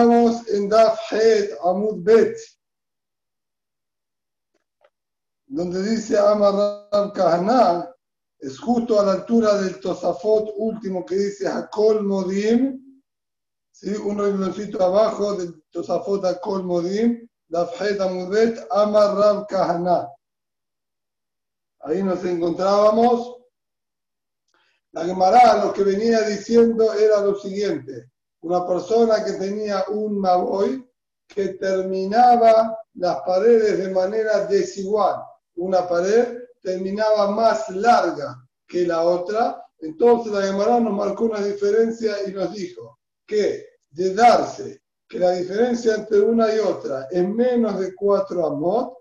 Estamos en Daf Het Amud Bet, donde dice Amar Kahana, es justo a la altura del Tosafot último que dice Hakol Modim, ¿sí? un rengloncito abajo del Tosafot Hakol Modim, Daf Het Amud Bet, Amar Ram Kahana. Ahí nos encontrábamos. La Gemara lo que venía diciendo era lo siguiente una persona que tenía un maboy que terminaba las paredes de manera desigual. Una pared terminaba más larga que la otra. Entonces la Gemara nos marcó una diferencia y nos dijo que de darse que la diferencia entre una y otra es menos de cuatro amot,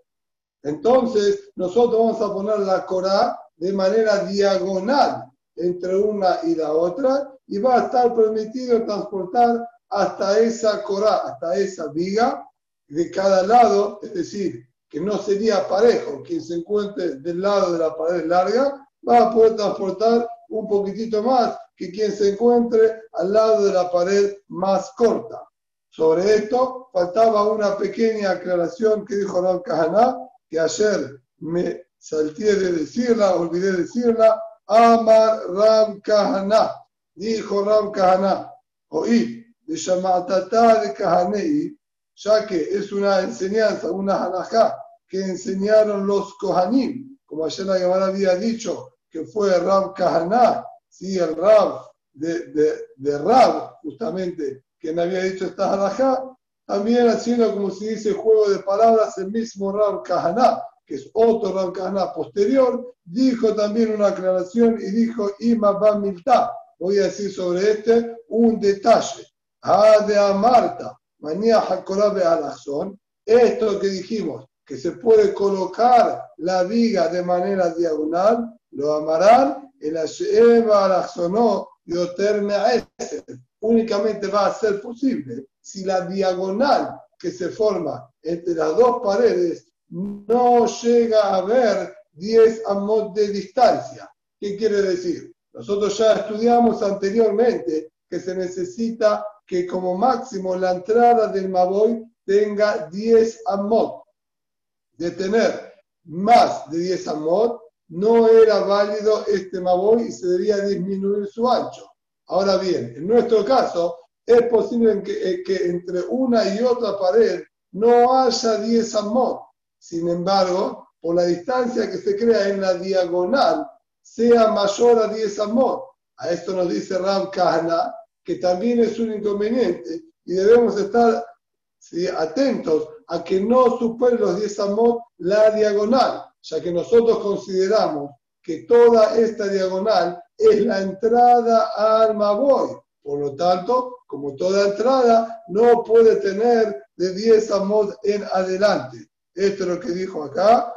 entonces nosotros vamos a poner la Corá de manera diagonal entre una y la otra y va a estar permitido transportar hasta esa cora, hasta esa viga de cada lado, es decir, que no sería parejo. Quien se encuentre del lado de la pared larga va a poder transportar un poquitito más que quien se encuentre al lado de la pared más corta. Sobre esto faltaba una pequeña aclaración que dijo Ram Kahaná, que ayer me salté de decirla, olvidé decirla, Amar Ram Kahaná dijo Ram Kahana, oí, de Shamatata de Kahanei, ya que es una enseñanza, una halajá que enseñaron los Kohanim, como ayer la Gemara había dicho, que fue Ram Kahana, sí, el Rab de, de, de Rab, justamente, quien había dicho esta halajá, también haciendo como se dice juego de palabras, el mismo Ram Kahana, que es otro Ram Kahana posterior, dijo también una aclaración y dijo Ima Milta, voy a decir sobre este un detalle. Ah, de Amarta, manía Jacorabe Alazón, esto que dijimos, que se puede colocar la viga de manera diagonal, lo amarán, el Asheba Alazonó, Yoterme Únicamente va a ser posible si la diagonal que se forma entre las dos paredes no llega a haber 10 amos de distancia. ¿Qué quiere decir? Nosotros ya estudiamos anteriormente que se necesita que como máximo la entrada del Maboy tenga 10 amot. De tener más de 10 amot, no era válido este Maboy y se debía disminuir su ancho. Ahora bien, en nuestro caso, es posible que, eh, que entre una y otra pared no haya 10 amot. Sin embargo, por la distancia que se crea en la diagonal sea mayor a 10 amot. A esto nos dice Ram Kahana, que también es un inconveniente y debemos estar atentos a que no supere los 10 amot la diagonal, ya que nosotros consideramos que toda esta diagonal es la entrada al Maboy. Por lo tanto, como toda entrada, no puede tener de 10 amot en adelante. Esto es lo que dijo acá.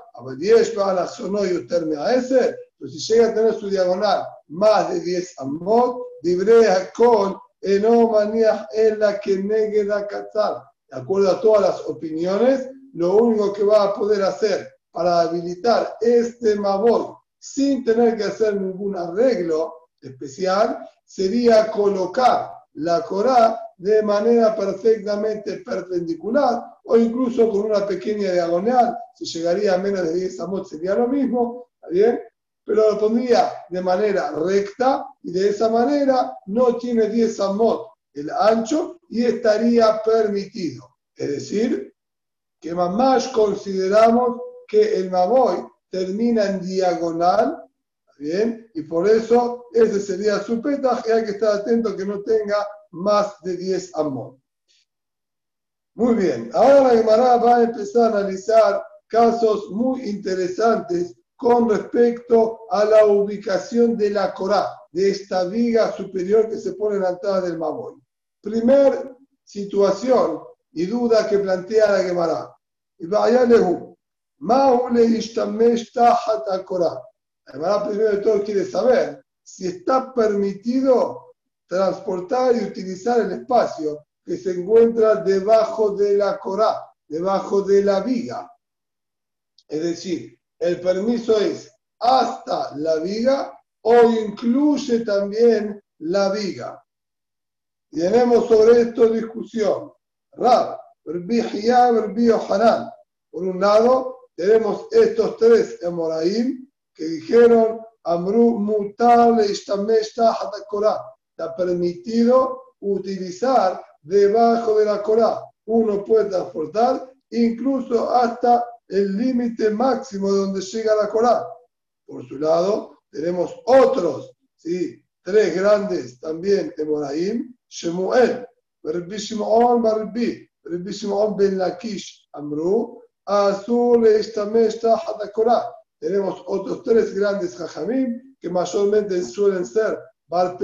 a ese, si llega a tener su diagonal más de 10 amot, librea con enomanías en la que negue la catzar. De acuerdo a todas las opiniones, lo único que va a poder hacer para habilitar este mabot sin tener que hacer ningún arreglo especial sería colocar la Corá de manera perfectamente perpendicular o incluso con una pequeña diagonal, si llegaría a menos de 10 amot sería lo mismo, ¿está bien? Pero lo pondría de manera recta y de esa manera no tiene 10 amot el ancho y estaría permitido. Es decir, que más consideramos que el maboy termina en diagonal, ¿bien? Y por eso ese sería su petaje, hay que estar atento que no tenga más de 10 amot. Muy bien, ahora la Gemara va a empezar a analizar casos muy interesantes con respecto a la ubicación de la Corá, de esta viga superior que se pone en la entrada del Maboy. Primer situación y duda que plantea la Gemara. La Gemara primero de todo quiere saber si está permitido transportar y utilizar el espacio que se encuentra debajo de la Corá, debajo de la viga. Es decir, el permiso es hasta la viga o incluye también la viga. tenemos sobre esto discusión. Rab. Por un lado, tenemos estos tres Emoraim que dijeron, Amru hatakorah. Está permitido utilizar debajo de la Corá. Uno puede transportar incluso hasta el límite máximo de donde llega la Corá. Por su lado, tenemos otros, ¿sí? tres grandes también Emoraim, Shemuel, Rabbi Shimon Barbi, Rabbi Ben Lakish Amru, Azul Ishtameshta Hatakorah. Tenemos otros tres grandes Jajamim que mayormente suelen ser Bar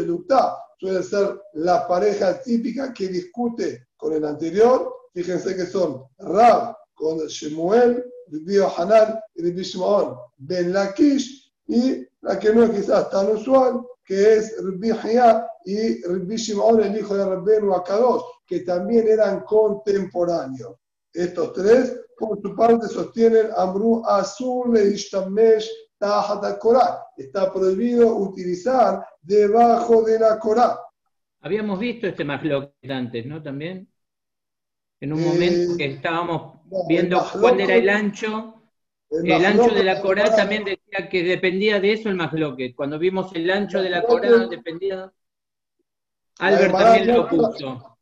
suelen ser la pareja típica que discute con el anterior. Fíjense que son Rab con Shemuel, Rabbi Hanan y Rabbi Shimon Ben Lakish y la que no es quizás tan usual, que es Rabbi y Rabbi Shimon, el hijo de Rabbi Akadosh, que también eran contemporáneos. Estos tres, por su parte, sostienen Amru Azul e Ishtamesh Korah. Está prohibido utilizar debajo de la Korah. Habíamos visto este Mahloket antes, ¿no? También. En un momento que estábamos viendo cuál era el ancho. El, ancho de la Corá también decía que dependía de eso el Mahloket. Cuando vimos el ancho de la Corá, dependía. Albert también lo puso.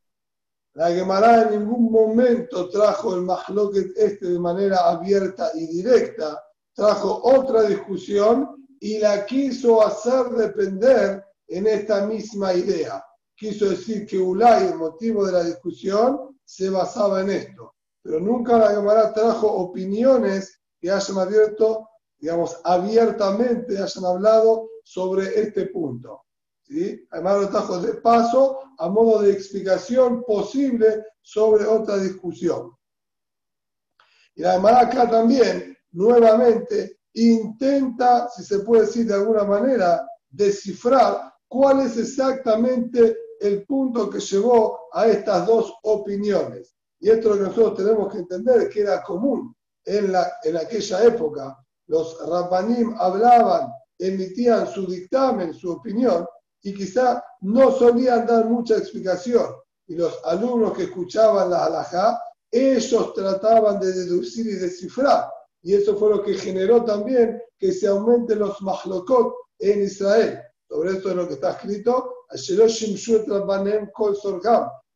La Gemara en ningún momento trajo el Mahloket este de manera abierta y directa, trajo otra discusión y la quiso hacer depender en esta misma idea. Quiso decir que Ulay, el motivo de la discusión, se basaba en esto. Pero nunca la Gemara trajo opiniones que hayan abierto, digamos, abiertamente, hayan hablado sobre este punto. Además lo trajo de paso a modo de explicación posible sobre otra discusión. Y la acá también, nuevamente, intenta, si se puede decir de alguna manera, descifrar cuál es exactamente el punto que llevó a estas dos opiniones. Y esto que nosotros tenemos que entender que era común en, la, en aquella época. Los rabbanim hablaban, emitían su dictamen, su opinión, y quizá no solían dar mucha explicación. Y los alumnos que escuchaban la halajá, ellos trataban de deducir y descifrar. Y eso fue lo que generó también que se aumenten los mahlokot en Israel. Sobre esto es lo que está escrito,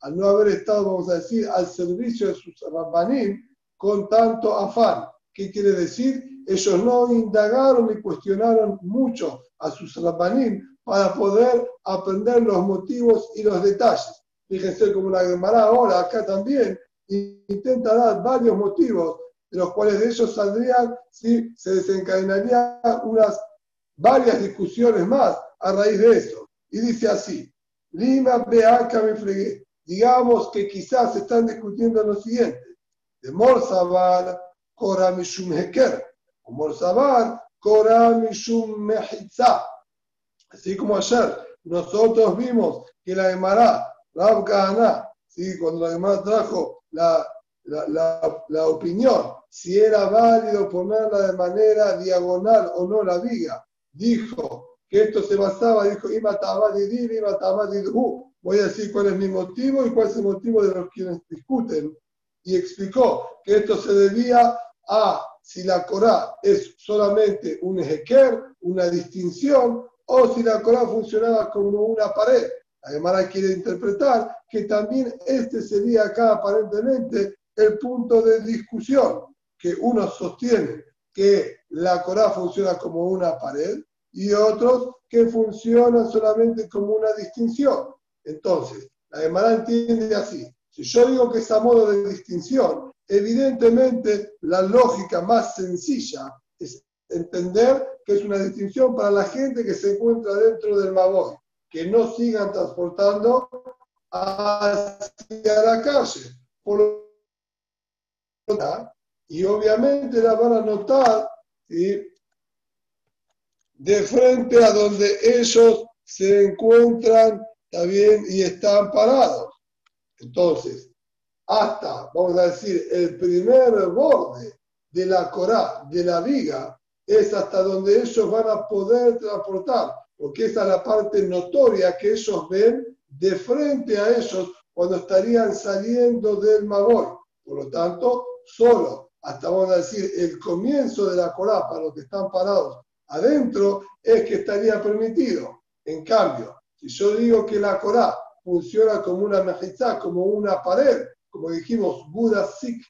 al no haber estado, vamos a decir, al servicio de sus rabbanim con tanto afán. ¿Qué quiere decir? Ellos no indagaron ni cuestionaron mucho a sus rabbanim para poder aprender los motivos y los detalles. Fíjense como la Gemara ahora, acá también, intenta dar varios motivos, de los cuales de ellos saldrían, si se desencadenarían unas varias discusiones más a raíz de eso. Y dice así, Lima Beaca me fregué. Digamos que quizás están discutiendo lo siguiente. De Morsabar, Koramishum Heker. Morsabar, Koramishum Mehitza. Así como ayer nosotros vimos que la Gemara, Rab Kahana, ¿sí? cuando la Gemara trajo la, la, opinión, si era válido ponerla de manera diagonal o no la viga, dijo que esto se basaba, dijo, voy a decir cuál es mi motivo y cuál es el motivo de los quienes discuten. Y explicó que esto se debía a si la Corá es solamente un ejequer, una distinción, o si la Corán funcionaba como una pared. Gemara quiere interpretar que también este sería acá aparentemente el punto de discusión, que unos sostienen que la Corán funciona como una pared y otros que funciona solamente como una distinción. Entonces, la Gemara entiende así. Si yo digo que es a modo de distinción, evidentemente la lógica más sencilla es entender que es una distinción para la gente que se encuentra dentro del Maboy, que no sigan transportando hacia la calle. y obviamente la van a notar de frente a donde ellos se encuentran también y están parados. Entonces, hasta, vamos a decir, el primer borde de la corá, de la viga, es hasta donde ellos van a poder transportar, porque esa es la parte notoria que ellos ven de frente a ellos cuando estarían saliendo del Maboy. Por lo tanto, solo hasta vamos a decir el comienzo de la Corá para los que están parados adentro es que estaría permitido. En cambio, si yo digo que la Corá funciona como una mejizá, como una pared, como dijimos, Buda Sik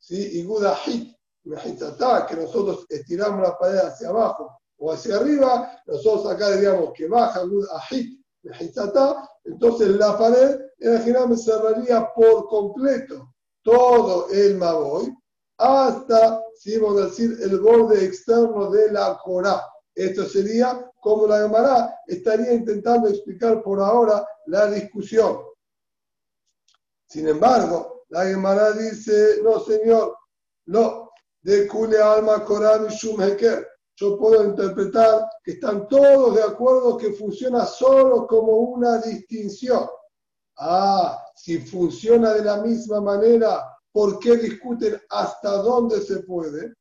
¿sí? y Buda Hit, mejizatá, que nosotros estiramos la pared hacia abajo o hacia arriba, nosotros acá diríamos que baja Buda Hit, mejizatá, entonces la pared en general me cerraría por completo todo el Maboy hasta, si vamos a decir, el borde externo de la Corá. Esto sería como la Gemara estaría intentando explicar por ahora la discusión. Sin embargo, la Gemara dice, no señor, no, de Kule Alma Corán y Shumheker. Yo puedo interpretar que están todos de acuerdo que funciona solo como una distinción. Ah, si funciona de la misma manera, ¿por qué discuten hasta dónde se puede?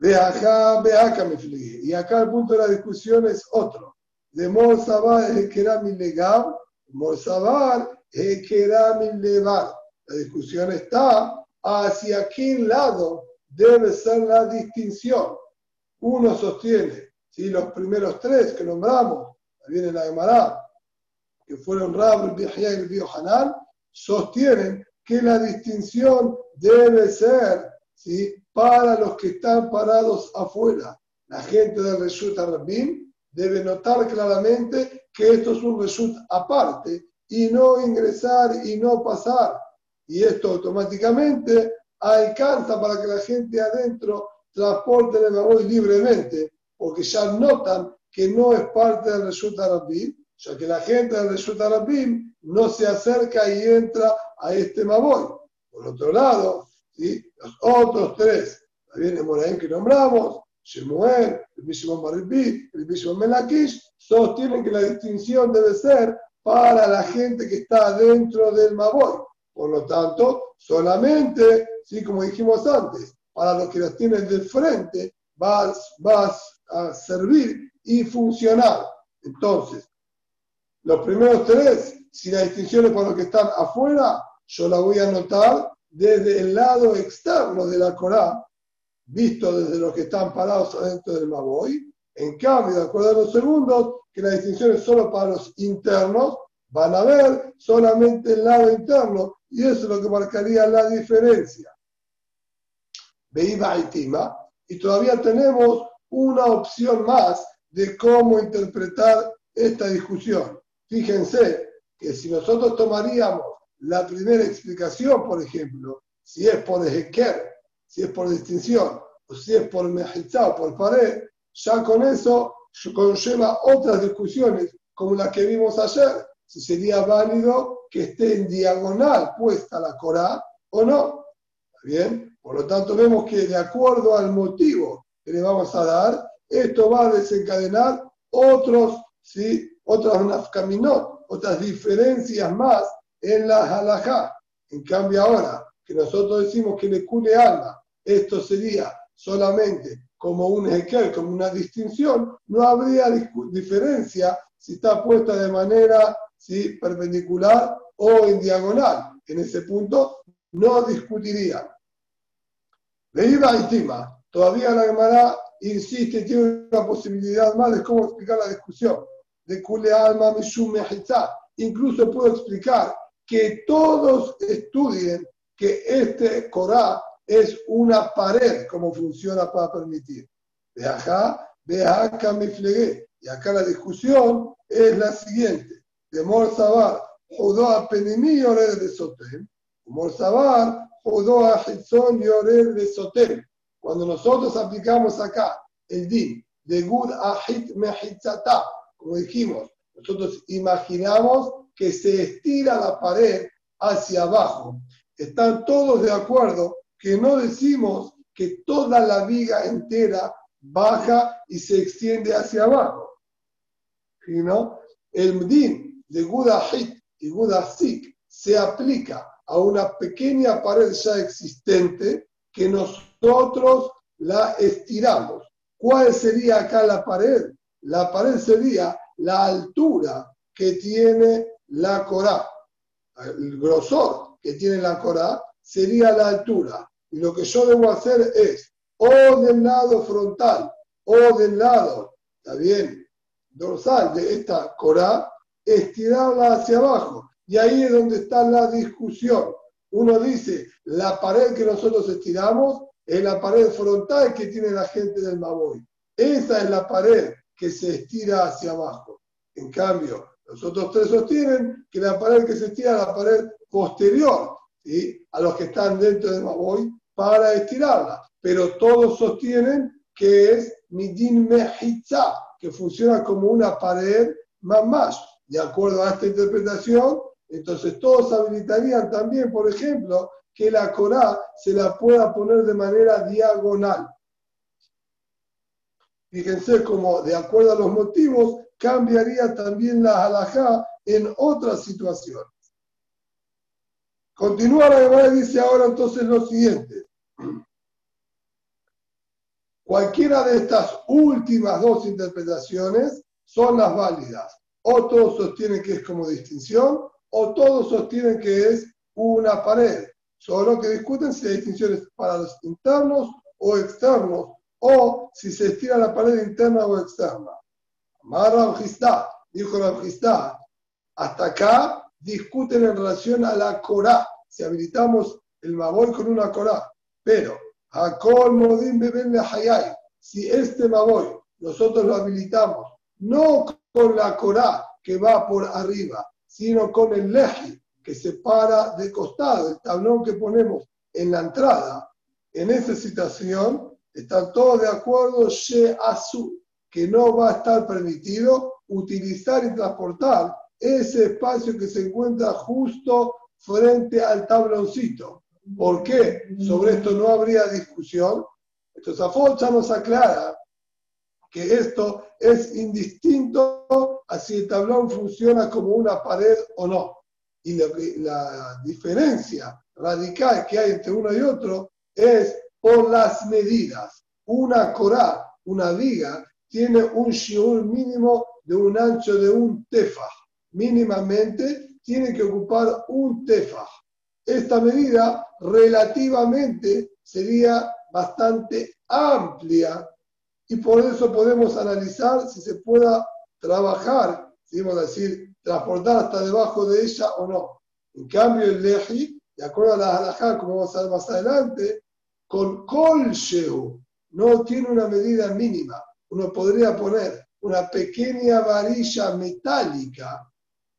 De acá, de acá me Y acá el punto de la discusión es otro. De Morsabar es que era mi legal, Morsabar es que era mi legal. La discusión está hacia qué lado debe ser la distinción. Uno sostiene, si los primeros tres que nombramos, viene la Gemara, que fueron Rab, el y el Hanan, sostienen que la distinción debe ser ¿sí? para los que están parados afuera. La gente del Reshut Arabim debe notar claramente que esto es un Reshut aparte y no ingresar y no pasar. Y esto automáticamente alcanza para que la gente adentro transporte el Maboy libremente, porque ya notan que no es parte del Reshut Arabim, ya que la gente del Reshut Arabim no se acerca y entra a este Maboy. Por otro lado, ¿sí? los otros tres, también el Moraim que nombramos, Shemuel, el mismo Maribí, el mismo Melakish, sostienen que la distinción debe ser para la gente que está dentro del Maboy. Por lo tanto, solamente, ¿sí? como dijimos antes, para los que las tienen de frente, vas, vas a servir y funcionar. Entonces, los primeros tres, si la distinción es para los que están afuera, yo la voy a anotar desde el lado externo de la Corá, visto desde los que están parados adentro del Maboy. En cambio, de acuerdo a los segundos, que la distinción es solo para los internos, van a ver solamente el lado interno y eso es lo que marcaría la diferencia. Veíba y Tima, y todavía tenemos una opción más de cómo interpretar esta discusión. Fíjense que si nosotros tomaríamos la primera explicación, por ejemplo, si es por Ezequiel, si es por distinción, o si es por Mejizá o por pared, ya con eso conlleva otras discusiones, como la que vimos ayer, si sería válido que esté en diagonal puesta la Corá o no. bien? Por lo tanto, vemos que de acuerdo al motivo que le vamos a dar, esto va a desencadenar otros, ¿sí? otras nafkaminot, otras diferencias más en la halajá. En cambio ahora, que nosotros decimos que le cule alma, esto sería solamente como un ejequel, como una distinción, no habría diferencia si está puesta de manera ¿sí? perpendicular o en diagonal. En ese punto no discutiría. Veíba y Tima, todavía la Gemara insiste, tiene una posibilidad más de cómo explicar la discusión. De Kule Alma Mishum Incluso puedo explicar que todos estudien que este Corá es una pared, como funciona para permitir. De acá, de acá me flegué. Y acá la discusión es la siguiente. De Morzabar, judó a Penimí y de Sotem. Morzabar, judó a Hitzón y de Sotem. Cuando nosotros aplicamos acá el din de Gud Ahit Mehitzata, como dijimos, nosotros imaginamos que se estira la pared hacia abajo. Están todos de acuerdo que no decimos que toda la viga entera baja y se extiende hacia abajo. ¿No? El Mdin de Gudahit y Gudasik se aplica a una pequeña pared ya existente que nosotros la estiramos. ¿Cuál sería acá la pared? La pared sería la altura que tiene la Corá. el grosor que tiene la Corá sería la altura. Y lo que yo debo hacer es, o del lado frontal, o del lado, está bien, dorsal de esta Corá, estirarla hacia abajo. Y ahí es donde está la discusión. Uno dice, la pared que nosotros estiramos es la pared frontal que tiene la gente del Maboy. Esa es la pared que se estira hacia abajo. En cambio, los otros tres sostienen que la pared que se estira es la pared posterior a los que están dentro del Maboy para estirarla. Pero todos sostienen que es Midin Mehitza, que funciona como una pared más más. De acuerdo a esta interpretación, entonces todos habilitarían también, por ejemplo, que la Corá se la pueda poner de manera diagonal. Fíjense cómo, de acuerdo a los motivos, cambiaría también la halajá en otras situaciones. Continúa la Gemara y dice ahora entonces lo siguiente. Cualquiera de estas últimas dos interpretaciones son las válidas. O todos sostienen que es como distinción, o todos sostienen que es una pared. Solo que discuten si hay distinciones para los internos o externos, o si se estira la pared interna o externa. Amar dijo Rabjistá, hasta acá discuten en relación a la Corá, si habilitamos el Mabol con una Corá, pero Hakol Modim Beben Hayay, si este Mabol nosotros lo habilitamos no con la Corá que va por arriba, sino con el Leji, que se para de costado, el tablón que ponemos en la entrada, en esa situación están todos de acuerdo, que no va a estar permitido utilizar y transportar ese espacio que se encuentra justo frente al tabloncito. ¿Por qué? Sobre esto no habría discusión. Entonces, Afonso nos aclara que esto es indistinto a si el tablón funciona como una pared o no y la, diferencia radical que hay entre uno y otro es por las medidas. Una corá, una viga, tiene un shiur mínimo de un ancho de un tefaj. Mínimamente tiene que ocupar un tefaj. Esta medida relativamente sería bastante amplia y por eso podemos analizar si se pueda trabajar, si vamos a decir, transportar hasta debajo de ella o no. En cambio, el leji, de acuerdo a la halajá, como vamos a ver más adelante, con kol no tiene una medida mínima. Uno podría poner una pequeña varilla metálica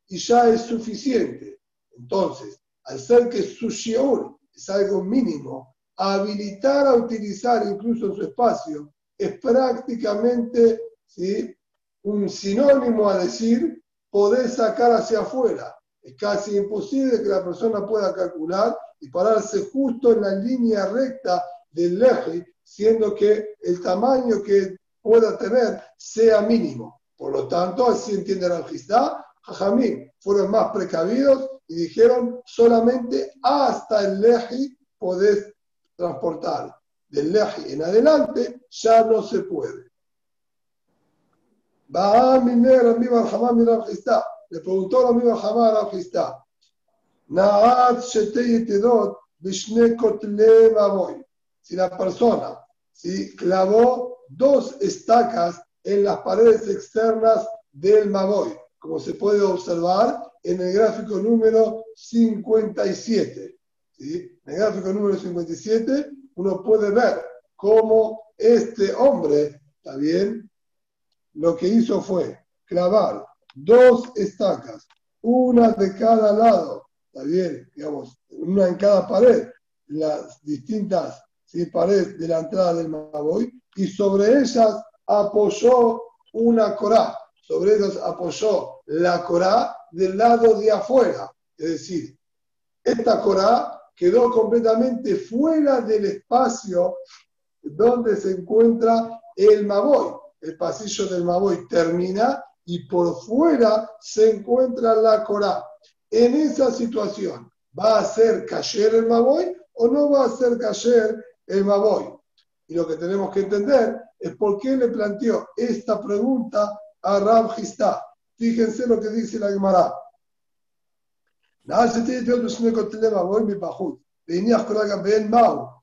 y ya es suficiente. Entonces, al ser que su shiur es algo mínimo, habilitar a utilizar incluso su espacio es prácticamente ¿sí? un sinónimo a decir poder sacar hacia afuera. Es casi imposible que la persona pueda calcular y pararse justo en la línea recta del eje, siendo que el tamaño que pueda tener sea mínimo. Por lo tanto, así entiende la Jistá, Jajamín fueron más precavidos y dijeron solamente hasta el leji podés transportar. Del leji en adelante ya no se puede. Le preguntó a Rami Barhamá a Rafistá. Naat. Si la persona si clavó dos estacas en las paredes externas del Maboy, como se puede observar en el gráfico número 57. ¿sí? En el gráfico número 57 uno puede ver cómo este hombre, ¿está bien? lo que hizo fue clavar dos estacas, una de cada lado, está bien, digamos, una en cada pared, las distintas paredes de la entrada del Maboy, y sobre ellas apoyó una corá, sobre ellas apoyó la corá del lado de afuera, es decir, esta corá quedó completamente fuera del espacio donde se encuentra el Maboy el pasillo del Maboy termina y por fuera se encuentra la Corá. En esa situación, ¿va a ser cayer el Maboy o no va a ser cayer el Maboy? Y lo que tenemos que entender es por qué le planteó esta pregunta a Rab Fíjense lo que dice la Gemara.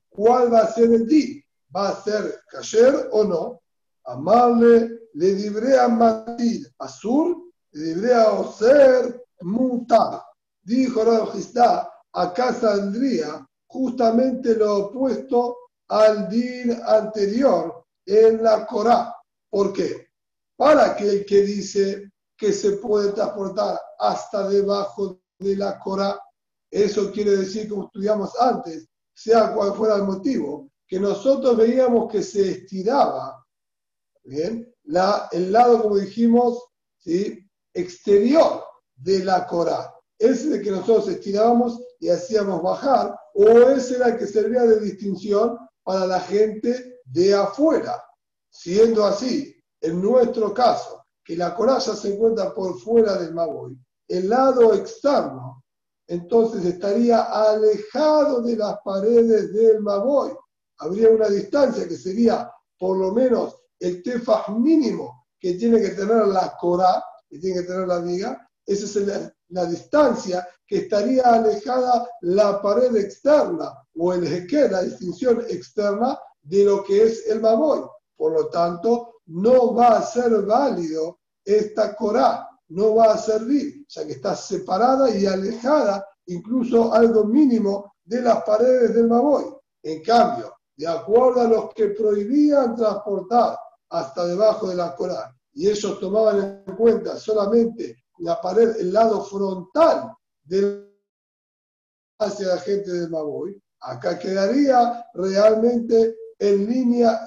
¿Cuál va a ser el di? ¿Va a ser kasher o no? Amarle le libre a matir azur, le libre a oser mutar. Dijo Rajistá, acá saldría justamente lo opuesto al din anterior en la Corá. ¿Por qué? Para que el que dice que se puede transportar hasta debajo de la Corá, eso quiere decir, como estudiamos antes, sea cual fuera el motivo, que nosotros veíamos que se estiraba, ¿bien? El lado, como dijimos, ¿sí? exterior de la Corá. Ese de que nosotros estirábamos y hacíamos bajar, o ese era el que servía de distinción para la gente de afuera. Siendo así, en nuestro caso, que la coralla se encuentra por fuera del Maboy, el lado externo, entonces estaría alejado de las paredes del Maboy. Habría una distancia que sería por lo menos el tefaj mínimo que tiene que tener la corá, que tiene que tener la viga, esa es la, distancia que estaría alejada la pared externa o el jeque, la distinción externa de lo que es el maboy. Por lo tanto, no va a ser válido esta corá, no va a servir, ya que está separada y alejada, incluso algo mínimo, de las paredes del maboy. En cambio, de acuerdo a los que prohibían transportar hasta debajo de la corá, y ellos tomaban en cuenta solamente la pared, el lado frontal de hacia la gente de Maboy, acá quedaría realmente en línea,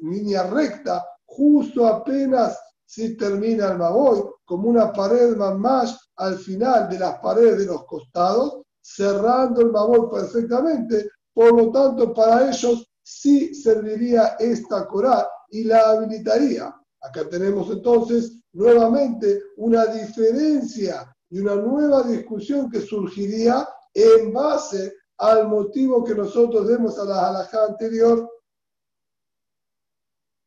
línea recta, justo apenas si termina el Maboy, como una pared más al final de las paredes de los costados, cerrando el Maboy perfectamente. Por lo tanto, para ellos sí serviría esta Corá y la habilitaría. Acá tenemos entonces nuevamente una diferencia y una nueva discusión que surgiría en base al motivo que nosotros demos a la halajá anterior.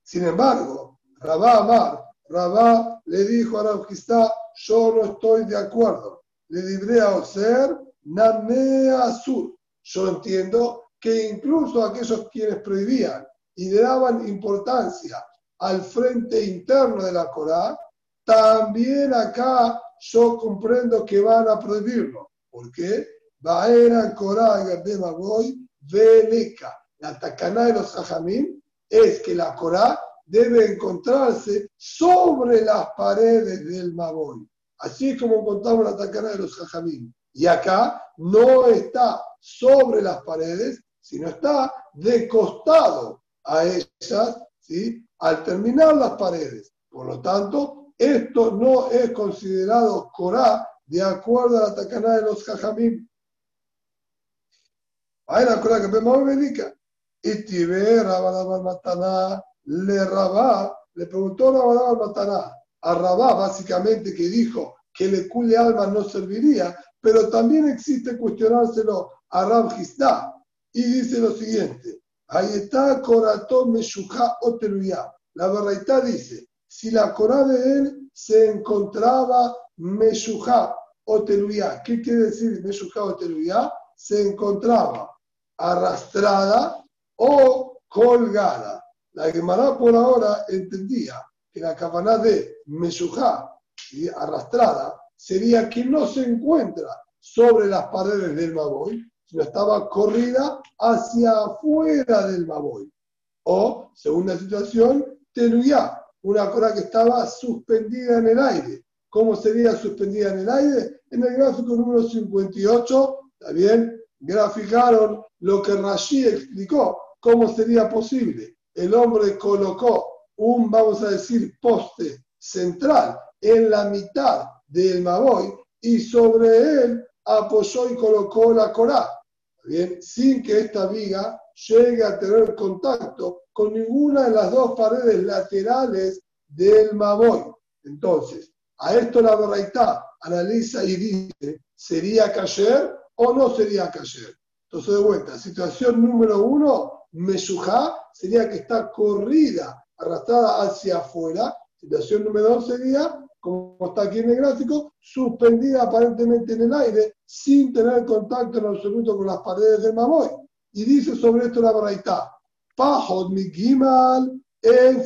Sin embargo, Rabá Amar, Rabá le dijo a Rabjistá, yo no estoy de acuerdo. Le libré a Oser, Namea Sur. Yo entiendo que incluso aquellos quienes prohibían y le daban importancia al frente interno de la Corá, también acá yo comprendo que van a prohibirlo. ¿Por qué? Baera Corá de Magoy, Veleca. La tacaná de los Jajamín es que la Corá debe encontrarse sobre las paredes del Magoy. Así es como encontramos la tacaná de los Jajamín. Y acá no está sobre las paredes, sino está de costado a ellas, ¿sí? al terminar las paredes. Por lo tanto, esto no es considerado Corá de acuerdo a la tacaná de los Jajamim. Hay la Corá que vemos médica. Y Tibé Rabadabal Mataná le Rabá, le preguntó Rabadabal Mataná a Rabá, básicamente, que dijo que el cule alma no serviría, pero también existe cuestionárselo a Rab Y dice lo siguiente: Ahí está Coratón Meshuja Oteruya. La verdad dice si la Corá de él se encontraba Meshujá o Teluyá. ¿Qué quiere decir Meshujá o Teluyá? Se encontraba arrastrada o colgada. La Gemara por ahora entendía que la cabana de Meshujá y arrastrada sería que no se encuentra sobre las paredes del Maboy, sino estaba corrida hacia afuera del Maboy. O, segunda situación, Teluyá, una Corá que estaba suspendida en el aire. ¿Cómo sería suspendida en el aire? En el gráfico número 58, también graficaron lo que Rashi explicó, cómo sería posible. El hombre colocó un, vamos a decir, poste central en la mitad del Maboy y sobre él apoyó y colocó la Corá, bien, sin que esta viga llegue a tener contacto con ninguna de las dos paredes laterales del Maboy. Entonces, a esto la Baraitá analiza y dice, ¿sería cayer o no sería cayer? Entonces, de vuelta, situación número uno, Meshujá sería que está corrida, arrastrada hacia afuera. Situación número dos sería como está aquí en el gráfico, suspendida aparentemente en el aire, sin tener contacto en absoluto con las paredes del Mamoy. Y dice sobre esto la Baraita, Pajot mi gimal en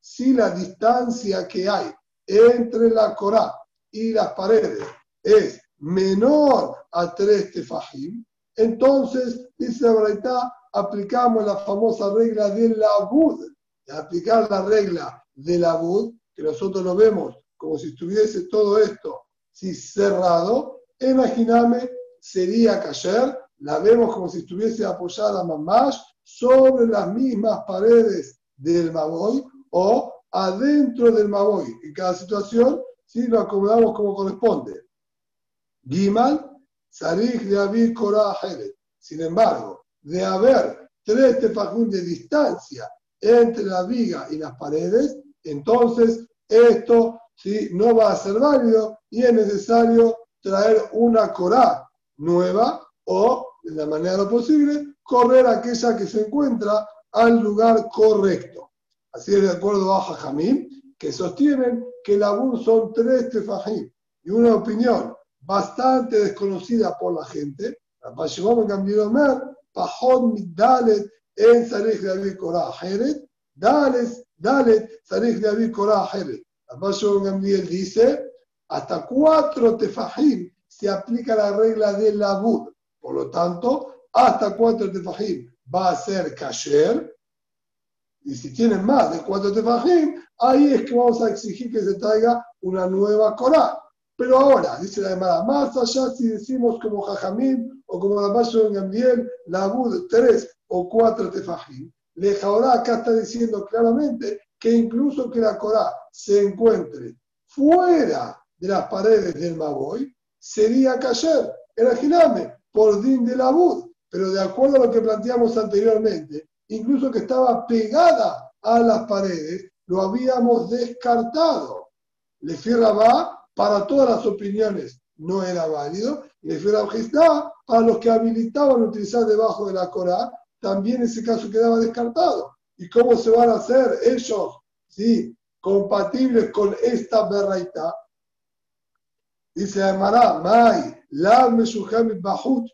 Si la distancia que hay entre la Corá y las paredes es menor a tres tefajim, entonces, dice la Baraita, aplicamos la famosa regla del labud. De aplicar la regla del labud, que nosotros lo vemos como si estuviese todo esto si cerrado, imaginame, sería cayer, la vemos como si estuviese apoyada más sobre las mismas paredes del Maboy o adentro del Maboy. En cada situación, si lo acomodamos como corresponde. Gimal, Sarich de Abir Korah Sin embargo, de haber tres tefajún de distancia entre la viga y las paredes, entonces esto ¿sí? no va a ser válido y es necesario traer una corá nueva o, de la manera posible, correr aquella que se encuentra al lugar correcto. Así es de acuerdo a Jajamín, que sostienen que la bur son tres tefajim y una opinión bastante desconocida por la gente. La Pashimom cambió Mer, Pajón Dalet en Sarich de Abir Korah Heret, Dalet, Dalet, Sarich de Abir Korah Heret. La Gamliel dice, hasta cuatro tefajim se aplica la regla de la bud. Por lo tanto, hasta cuatro tefajim va a ser kasher. Y si tienen más de cuatro tefajim, ahí es que vamos a exigir que se traiga una nueva Corá. Pero ahora, dice la demanda, más allá si decimos como Jajamim o como la en Gambiel, la Bud, tres o cuatro tefajim, ahora acá está diciendo claramente que incluso que la Corá se encuentre fuera de las paredes del Maboy, sería cayer, giname, por din de la Bud. Pero de acuerdo a lo que planteamos anteriormente, incluso que estaba pegada a las paredes, lo habíamos descartado. Le va para todas las opiniones no era válido, y el para los que habilitaban utilizar debajo de la Corá, también ese caso quedaba descartado. ¿Y cómo se van a hacer ellos ¿sí? compatibles con esta berraita? Dice Amará, Mai, la Bahut,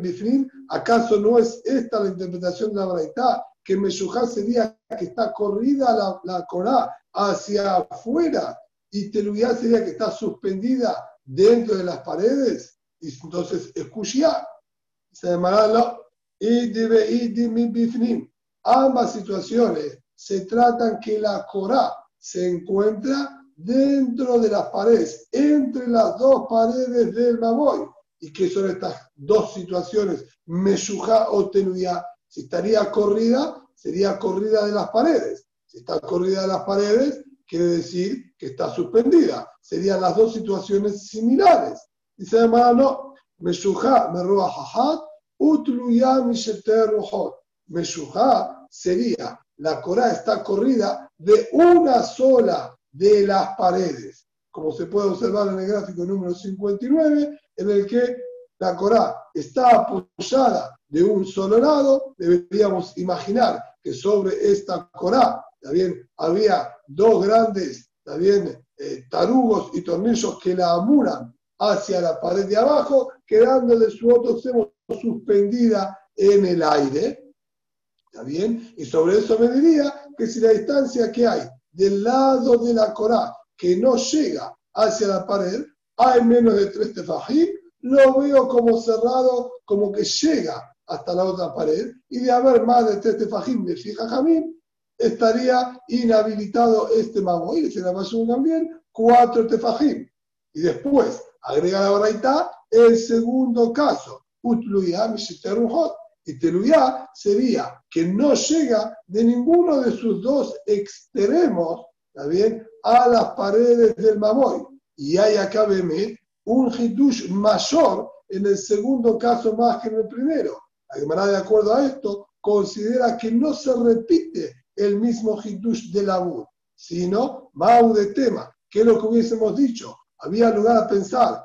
Bifrin, ¿acaso no es esta la interpretación de la berraita? Que Meshujá sería que está corrida la, la Corá hacia afuera y Teluyá sería que está suspendida dentro de las paredes, y entonces escuchía, se llamará y Ambas situaciones se tratan que la Corá se encuentra dentro de las paredes, entre las dos paredes del Maboy. ¿Y qué son estas dos situaciones? Meshuja o Teluyá. Si estaría corrida, sería corrida de las paredes. Si está corrida de las paredes, quiere decir que está suspendida. Serían las dos situaciones similares. Dice además, no, Meshuja, Merroa Jahat, Utluya Misheter Rohot. Meshuja sería, la Corá está corrida de una sola de las paredes, como se puede observar en el gráfico número 59, en el que la Corá está apoyada de un solo lado, deberíamos imaginar que sobre esta Corá también había dos grandes también eh, tarugos y tornillos que la amuran hacia la pared de abajo, quedando de su otro extremo suspendida en el aire. ¿Está? Y sobre eso me diría que si la distancia que hay del lado de la Corá que no llega hacia la pared, hay menos de tres tefajim, lo veo como cerrado, como que llega hasta la otra pared, y de haber más de tres tefajim de fija jamín, estaría inhabilitado este mago. Y se la también cuatro tefajim. Y después agrega la baraita el segundo caso, utluyá Y teluyá sería que no llega de ninguno de sus dos extremos, bien? A las paredes del mamoy. Y hay acá, veme, un hitush mayor en el segundo caso más que en el primero. La de acuerdo a esto, considera que no se repite el mismo Hiddush de Labud, sino Mau de tema, que es lo que hubiésemos dicho. Había lugar a pensar,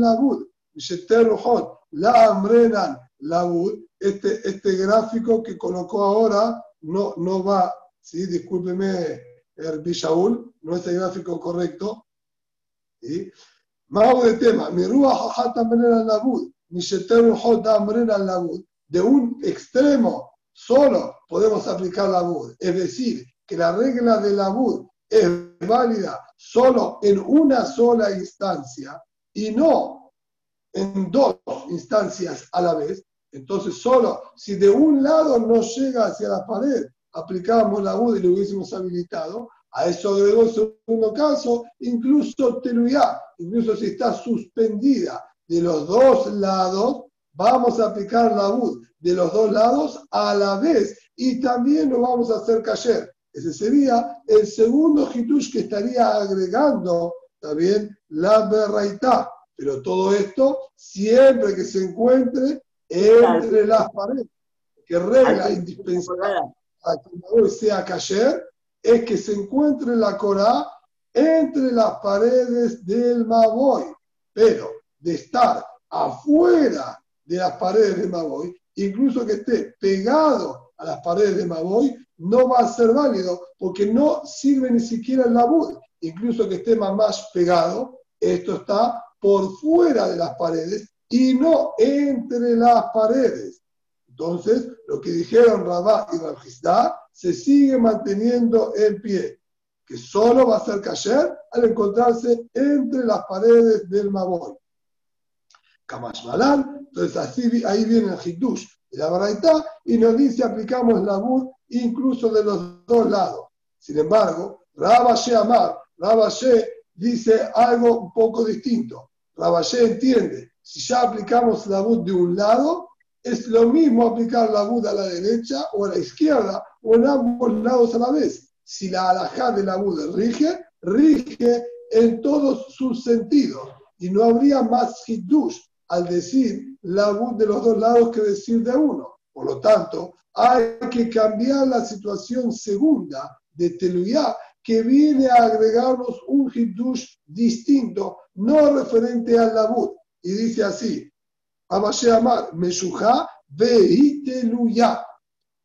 Labud, la Amrenan Labud, este, este gráfico que colocó ahora no, no va ¿sí? discúlpeme, el Shaul, no es el gráfico correcto. ¿sí? Más de tema, rúa al labud, mi al labud. De un extremo solo podemos aplicar la labud, es decir, que la regla de la labud es válida solo en una sola instancia y no en dos instancias a la vez, entonces solo si de un lado no llega hacia la pared, aplicábamos la labud y lo hubiésemos habilitado, a eso agregó el segundo caso, incluso teluyá, incluso si está suspendida de los dos lados, vamos a aplicar la bud de los dos lados a la vez y también lo vamos a hacer cayer. Ese sería el segundo hitush que estaría agregando también la berraitá. Pero todo esto siempre que se encuentre entre las paredes. Que regla indispensable para que el sea cayer es que se encuentre la Corá entre las paredes del Maboy. Pero de estar afuera de las paredes del Maboy, incluso que esté pegado a las paredes de Maboy, no va a ser válido porque no sirve ni siquiera el labud. Incluso que esté más pegado, esto está por fuera de las paredes y no entre las paredes. Entonces, lo que dijeron Rabá y Rabjistá se sigue manteniendo en pie, que solo va a ser cayer al encontrarse entre las paredes del Maboy. Kamash Malan, entonces ahí viene el Hiddush de la Baraita y nos dice aplicamos la bud incluso de los dos lados. Sin embargo, Rabashe Amar, Rabashe dice algo un poco distinto. Rabashe entiende, si ya aplicamos la bud de un lado, es lo mismo aplicar la Bud a la derecha o a la izquierda o en ambos lados a la vez. Si la alajá de la Bud rige, rige en todos sus sentidos y no habría más hiddush al decir la Bud de los dos lados que decir de uno. Por lo tanto, hay que cambiar la situación segunda de Teluyá que viene a agregarnos un hiddush distinto, no referente a la Bud. Y dice así, Amashe Amar, Meshuja Veiteluya.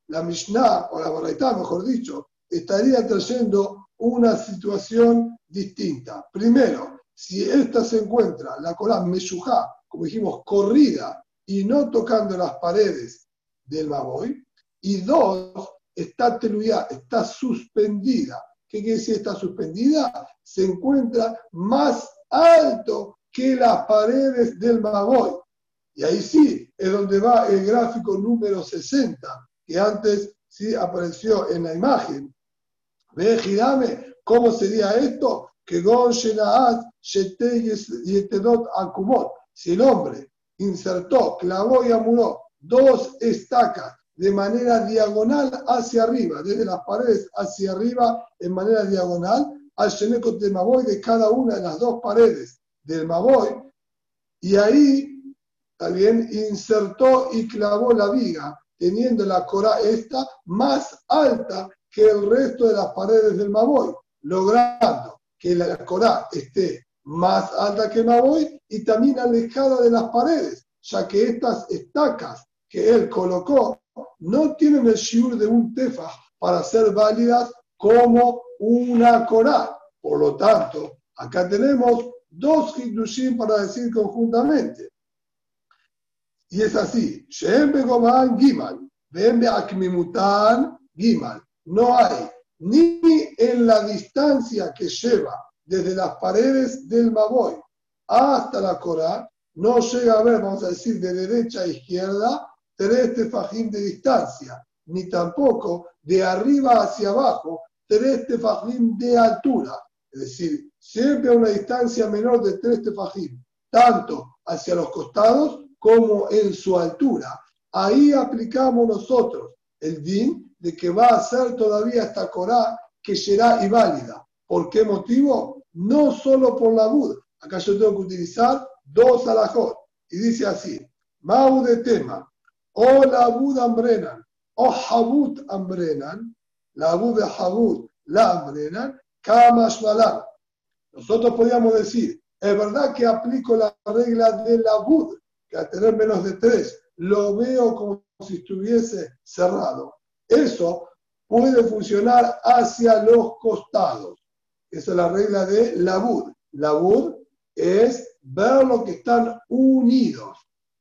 La Mishnah, o la Baraita, mejor dicho, estaría trayendo una situación distinta. Primero, si esta se encuentra, la Corán Meshuja, como dijimos, corrida y no tocando las paredes del Maboy, y dos, está teluya, está suspendida. ¿Qué quiere decir está suspendida? Se encuentra más alto que las paredes del Maboy. Y ahí sí es donde va el gráfico número 60, que antes sí apareció en la imagen. Ve, girame, ¿cómo sería esto? Que Gon Yetedot Akumot. Si el hombre insertó, clavó y amuró dos estacas de manera diagonal hacia arriba, desde las paredes hacia arriba en manera diagonal, al Shenekot de Maboy de cada una de las dos paredes del Maboy, y ahí también insertó y clavó la viga, teniendo la cora esta más alta que el resto de las paredes del Maboy, logrando que la cora esté más alta que el Maboy y también alejada de las paredes, ya que estas estacas que él colocó no tienen el shiur de un tefa para ser válidas como una cora. Por lo tanto, acá tenemos dos hiddushim para decir conjuntamente. Y es así. Gimal. No hay ni en la distancia que lleva desde las paredes del Maboy hasta la Corá, no llega a ver, vamos a decir, de derecha a izquierda, tres tefajín de distancia, ni tampoco de arriba hacia abajo, tres tefajín de altura. Es decir, siempre a una distancia menor de tres tefajín, tanto hacia los costados como en su altura. Ahí aplicamos nosotros el din de que va a ser todavía esta Corá que será inválida. ¿Por qué motivo? No solo por la Bud. Acá yo tengo que utilizar dos alajot. Y dice así, Mau de tema, o la Bud ambrenan, o Habut ambrenan, la Bud de Habut la ambrenan, Kamash Nosotros podríamos decir, es verdad que aplico la regla de la Bud, que al tener menos de tres lo veo como si estuviese cerrado. Eso puede funcionar hacia los costados. Esa es la regla de labud. Labud es ver lo que están unidos.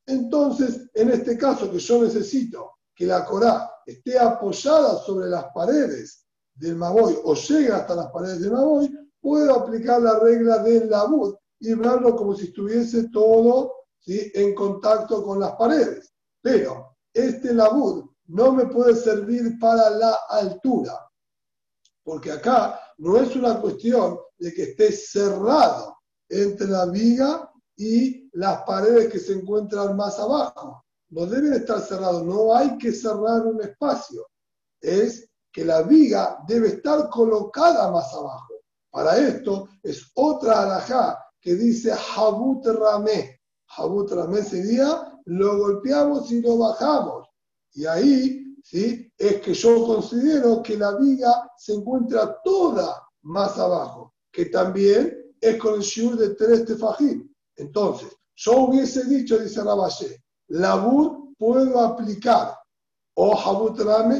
Entonces, en este caso que yo necesito que la Corá esté apoyada sobre las paredes del Maboy o llegue hasta las paredes del Maboy, puedo aplicar la regla del labud y verlo como si estuviese todo ¿sí? en contacto con las paredes. Pero este labud no me puede servir para la altura, porque acá no es una cuestión de que esté cerrado entre la viga y las paredes que se encuentran más abajo. No deben estar cerrados, no hay que cerrar un espacio. Es que la viga debe estar colocada más abajo. Para esto es otra alajá que dice Habut Ramé. Habut Ramé sería lo golpeamos y lo bajamos. Y ahí ¿sí? es que yo considero que la viga se encuentra toda más abajo, que también es con el shiur de tres tefajim. Entonces, yo hubiese dicho, dice Rabashé, labur puedo aplicar, o habut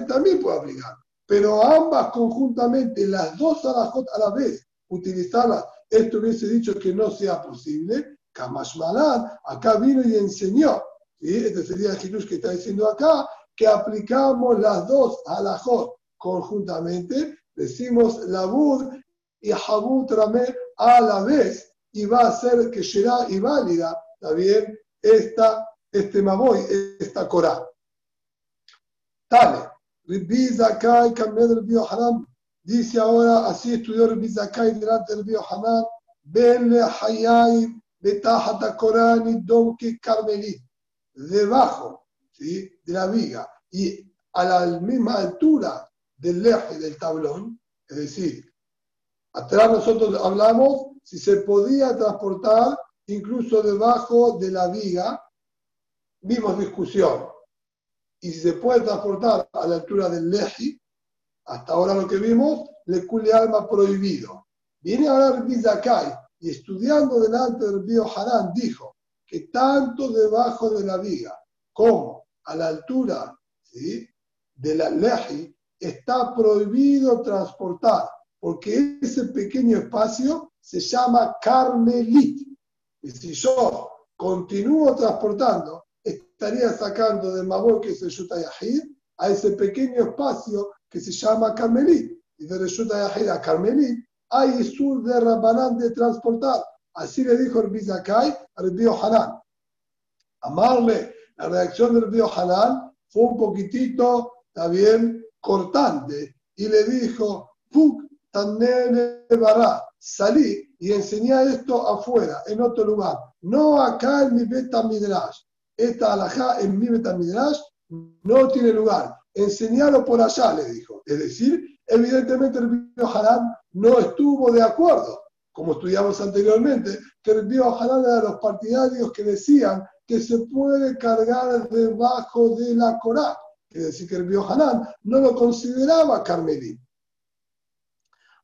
también puedo aplicar, pero ambas conjuntamente, las dos a la vez, utilizarlas, esto hubiese dicho que no sea posible, Kamashmalan, acá vino y enseñó, ¿sí? este sería el que está diciendo acá, que aplicamos las dos alajot conjuntamente, decimos labur y habut a la vez y va a ser que será y válida. También esta, este maboy, esta corá. Dale, Rabbi del Hanan, dice ahora, así estudió Rabbi Zakai delante del Hanan, Ben le hayay betajata korani donki carmelit, debajo ¿sí? de la viga y a la misma altura del eje del tablón, es decir, Atrás nosotros hablamos si se podía transportar incluso debajo de la viga, vimos discusión. Y si se puede transportar a la altura del leji, hasta ahora lo que vimos, le cule alma prohibido. Viene ahora Rabbi Zakai y estudiando delante del río Harán dijo que tanto debajo de la viga como a la altura de la leji está prohibido transportar porque ese pequeño espacio se llama Carmelit. Y si yo continúo transportando, estaría sacando de Mabor, que es el Yahid, a ese pequeño espacio que se llama Carmelit. Y de Yahid a Carmelit hay sur de Rabbanán de transportar. Así le dijo el Bizakai al río Hanan. Amarle, la reacción del río Hanan fue un poquitito también cortante y le dijo, Puk Bará, salí y enseñá esto afuera, en otro lugar, no acá en mi beta midrash. Esta alajá en mi beta midrash no tiene lugar. Enseñalo por allá, le dijo. Es decir, evidentemente el Río Harán no estuvo de acuerdo, como estudiamos anteriormente, que el Río Harán era de los partidarios que decían que se puede cargar debajo de la Corá. Es decir, que el Río Harán no lo consideraba carmelí.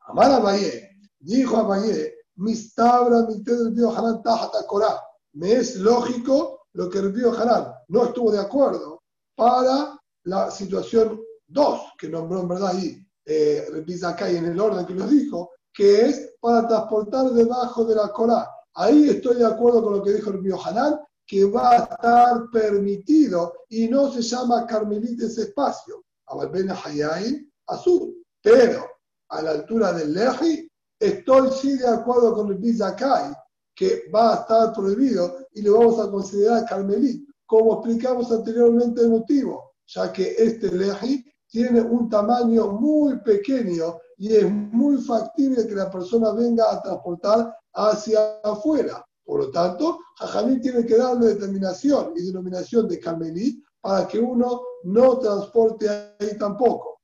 Amar Abaye, dijo Abaye, mistabra mi del Río Hanan tajata Korah. Me es lógico lo que el Río Hanan no estuvo de acuerdo para la situación 2, que nombró en verdad ahí eh, en el orden que nos dijo, que es para transportar debajo de la Corá. Ahí estoy de acuerdo con lo que dijo el Río Hanan, que va a estar permitido y no se llama Carmelita ese espacio. Abalbena Hayain, azul. Pero a la altura del Leji, estoy sí de acuerdo con el Bizakai, que va a estar prohibido y lo vamos a considerar Carmelit, como explicamos anteriormente el motivo, ya que este Leji tiene un tamaño muy pequeño y es muy factible que la persona venga a transportar hacia afuera. Por lo tanto, Jajamí tiene que darle determinación y denominación de Carmelit para que uno no transporte ahí tampoco.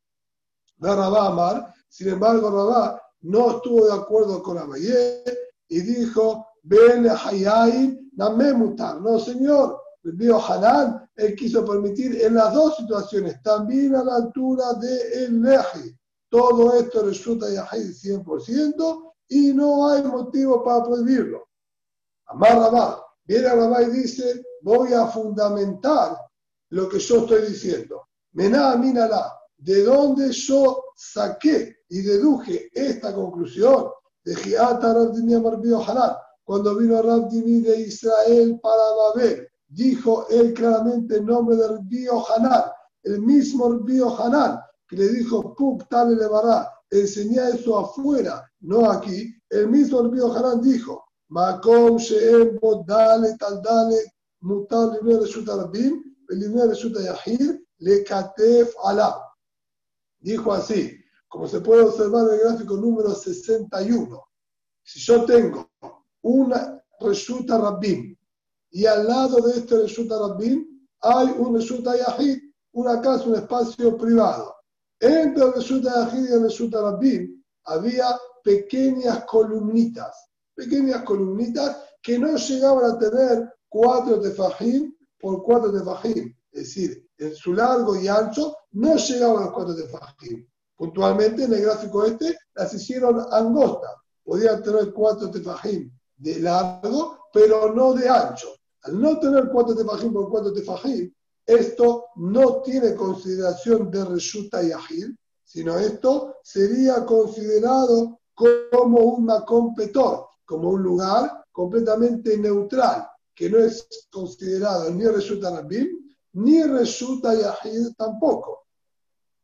Amar sin embargo, Rabá no estuvo de acuerdo con Abayé y dijo, Hayain Namemutar. No, señor, el vio Hanan, él quiso permitir en las dos situaciones, también a la altura de el Leji. Todo esto resulta Yahid 100% y no hay motivo para prohibirlo. Amar Rabá, viene Rabá y dice, voy a fundamentar lo que yo estoy diciendo. Mená, mínala, de dónde yo saqué y deduje esta conclusión de Giata Rabdini Marbio Hanan, cuando vino Rabdini de Israel para Babel, dijo él claramente el nombre de Rabio Hanan, el mismo Rabio Hanan, que le dijo, Puk Tale Levará, enseñá eso afuera, no aquí. El mismo Rabio Hanan dijo, Makom Sheem Dale Tal Dale Mutar Libre Reshuta Rabim, Libre Reshuta Yahir, Le Katef Alab. Dijo así, como se puede observar en el gráfico número 61. Si yo tengo una Reshuta Rabim y al lado de este Reshuta Rabim hay un Reshuta Yahid, una casa, un espacio privado. Entre el Reshuta Yahid y el Reshuta Rabim había pequeñas columnitas, pequeñas columnitas que no llegaban a tener cuatro tefajim por cuatro tefajim. Es decir, en su largo y ancho no llegaban a los cuatro tefajim. Puntualmente en el gráfico este las hicieron angostas. Podían tener cuatro tefajim de largo, pero no de ancho. Al no tener cuatro tefajim por cuatro tefajim, esto no tiene consideración de reshuta y agil, sino esto sería considerado como un macompetor, como un lugar completamente neutral, que no es considerado ni resulta Rabim, ni resulta Yahid tampoco.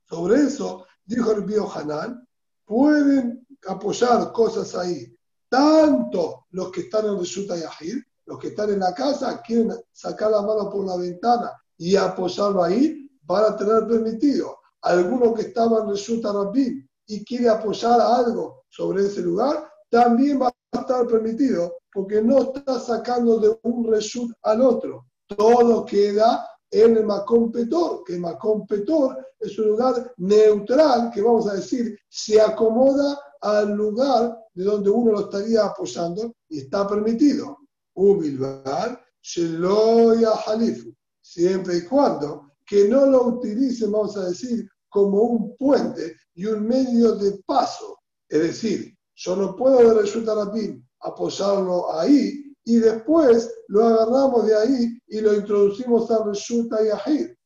Sobre eso, dijo el Bio Hanan, pueden apoyar cosas ahí, tanto los que están en resulta Yahid, los que están en la casa, quieren sacar la mano por la ventana y apoyarlo ahí, para tener permitido. Algunos que estaban resulta Rabim y quiere apoyar algo sobre ese lugar, también va a estar permitido, porque no está sacando de un reshut al otro. Todo queda en el Macompetor, que el Macompetor es un lugar neutral que vamos a decir se acomoda al lugar de donde uno lo estaría apoyando y está permitido. Ubilbar, Sheloya Halifu, siempre y cuando que no lo utilicen, vamos a decir, como un puente y un medio de paso. Es decir, yo no puedo de resulta Rabin apoyarlo ahí y después lo agarramos de ahí y lo introducimos a resulta y Ahir.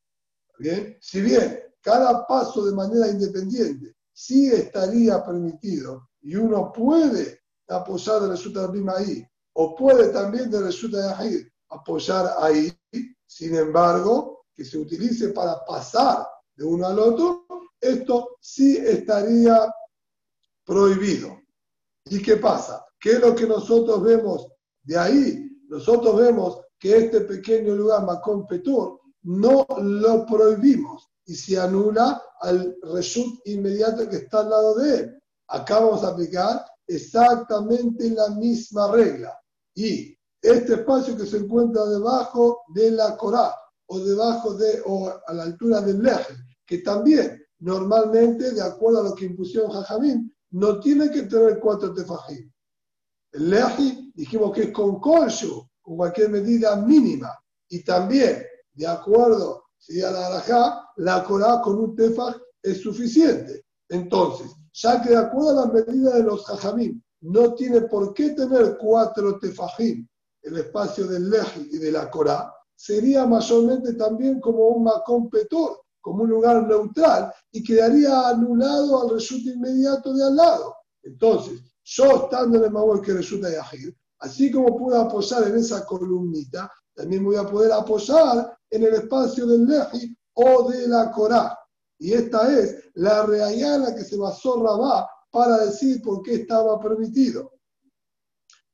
¿Bien? Si bien cada paso de manera independiente sí estaría permitido y uno puede apoyar de resulta Rabin ahí o puede también de resulta y Ahir apoyar ahí, sin embargo, que se utilice para pasar de uno al otro, esto sí estaría prohibido. ¿Y qué pasa? ¿Qué es lo que nosotros vemos de ahí? Nosotros vemos que este pequeño lugar, Macón Petur, no lo prohibimos y se anula al reshut inmediato que está al lado de él. Acá vamos a aplicar exactamente la misma regla. Y este espacio que se encuentra debajo de la Corá o debajo de, o a la altura del Leje, que también normalmente, de acuerdo a lo que impusieron Jajamín, no tiene que tener cuatro tefajim. El leji dijimos que es con colcho, con cualquier medida mínima. Y también, de acuerdo si a la alajá, la corá con un tefaj es suficiente. Entonces, ya que de acuerdo a las medidas de los jajamim, no tiene por qué tener cuatro tefajim el espacio del leji y de la corá, sería mayormente también como un macón petor, como un lugar neutral y quedaría anulado al resultado inmediato de al lado. Entonces, yo estando en el Mahuel que resulta Yahir, así como puedo apoyar en esa columnita, también voy a poder apoyar en el espacio del Leji o de la Corá. Y esta es la reayana que se basó Rabá para decir por qué estaba permitido.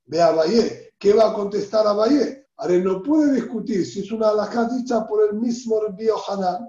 Ve a Valle, ¿qué va a contestar a Valle? Ahora no puede discutir si es una alajá dicha por el mismo Rabbi Hanan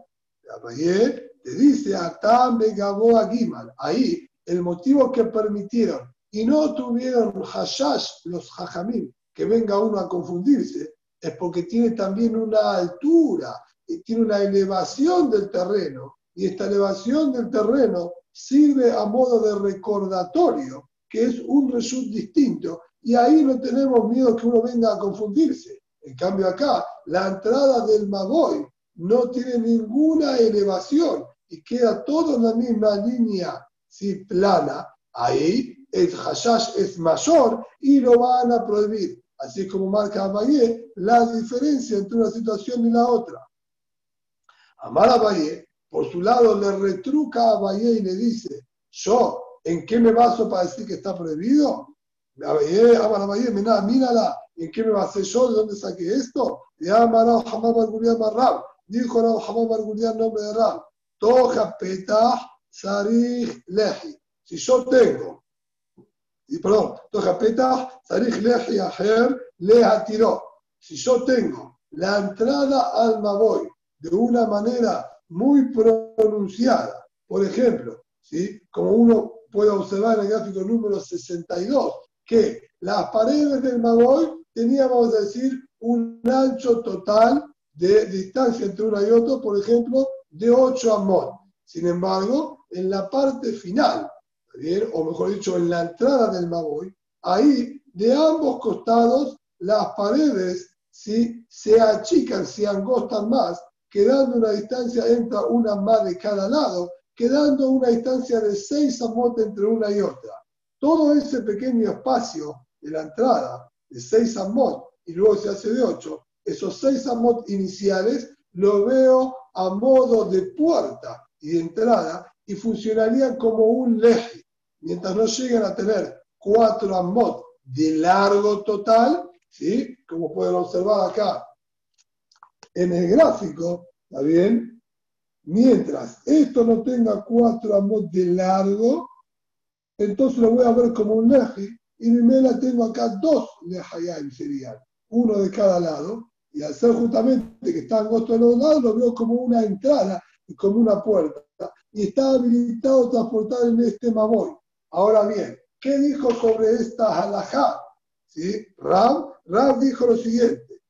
Abayé te dice, Atam a Gimal. Ahí, el motivo que permitieron y no tuvieron hashash, los hajamim, que venga uno a confundirse, es porque tiene también una altura, y tiene una elevación del terreno. Y esta elevación del terreno sirve a modo de recordatorio, que es un result distinto. Y ahí no tenemos miedo que uno venga a confundirse. En cambio acá, la entrada del Magoy no tiene ninguna elevación y queda todo en la misma línea si plana, ahí el hashash es mayor y lo van a prohibir. Así como marca Abayé, la diferencia entre una situación y la otra. Amar Abayé, por su lado le retruca a Valle y le dice, yo, ¿en qué me baso para decir que está prohibido? Valle, a Valle, mira, mírala, ¿en qué me basé yo? ¿De dónde saqué esto? Y Amarao Hamab Marrab, dijo Rab Hamab Argulian nombre de Rab, Toja Petah Sarich Lehi. Si yo tengo, y perdón, Toja Petah Sarich Lehi Aher Leha Tiró. Si yo tengo la entrada al Maboy de una manera muy pronunciada, por ejemplo, ¿sí? como uno puede observar en el gráfico número 62, que las paredes del Maboy tenían, vamos a decir, un ancho total de distancia entre una y otro, por ejemplo, de 8 amot. Sin embargo, en la parte final, o mejor dicho, en la entrada del Maboy, ahí de ambos costados las paredes ¿sí? se achican, se angostan más, quedando una distancia entre una más de cada lado, quedando una distancia de 6 amot entre una y otra. Todo ese pequeño espacio de la entrada de 6 amot y luego se hace de 8, esos 6 amot iniciales lo veo a modo de puerta y de entrada y funcionarían como un leje. Mientras no lleguen a tener 4 amot de largo total, ¿sí? como pueden observar acá en el gráfico, ¿está bien? Mientras esto no tenga 4 amot de largo, entonces lo voy a ver como un leje y mi la tengo acá dos lejayim serían, uno de cada lado, y al ser justamente que está angosto de los lados, lo veo como una entrada y como una puerta, y está habilitado a transportar en este mamoy. Ahora bien, ¿qué dijo sobre esta halajá? ¿Sí? Ram, Ram dijo lo siguiente,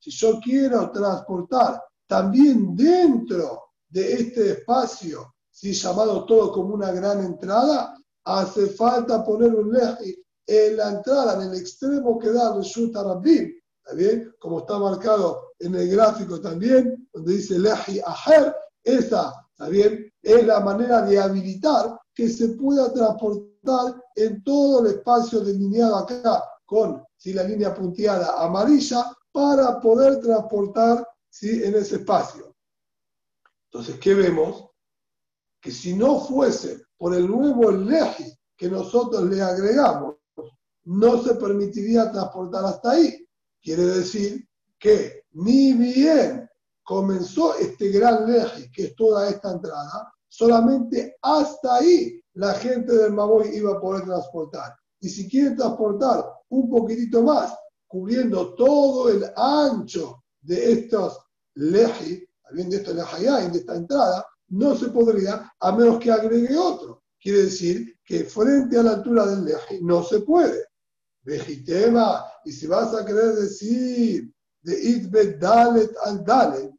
si yo quiero transportar también dentro de este espacio ¿sí? llamado todo como una gran entrada, hace falta poner un leji en la entrada, en el extremo que da Reshut Rabbim, ¿está bien? Como está marcado en el gráfico también, donde dice leji aher, esa, ¿está bien? Es la manera de habilitar que se pueda transportar en todo el espacio delineado acá con si la línea punteada amarilla para poder transportar ¿sí? en ese espacio. Entonces, ¿qué vemos? que si no fuese por el nuevo leji que nosotros le agregamos, no se permitiría transportar hasta ahí. Quiere decir que ni bien comenzó este gran leji, que es toda esta entrada, solamente hasta ahí la gente del Maboy iba a poder transportar. Y si quieren transportar un poquitito más, cubriendo todo el ancho de estos leji, de estos de esta entrada, no se podría a menos que agregue otro. Quiere decir que frente a la altura del leji no se puede. Vejitema, y si vas a querer decir de Itbet Dalet al Dalet,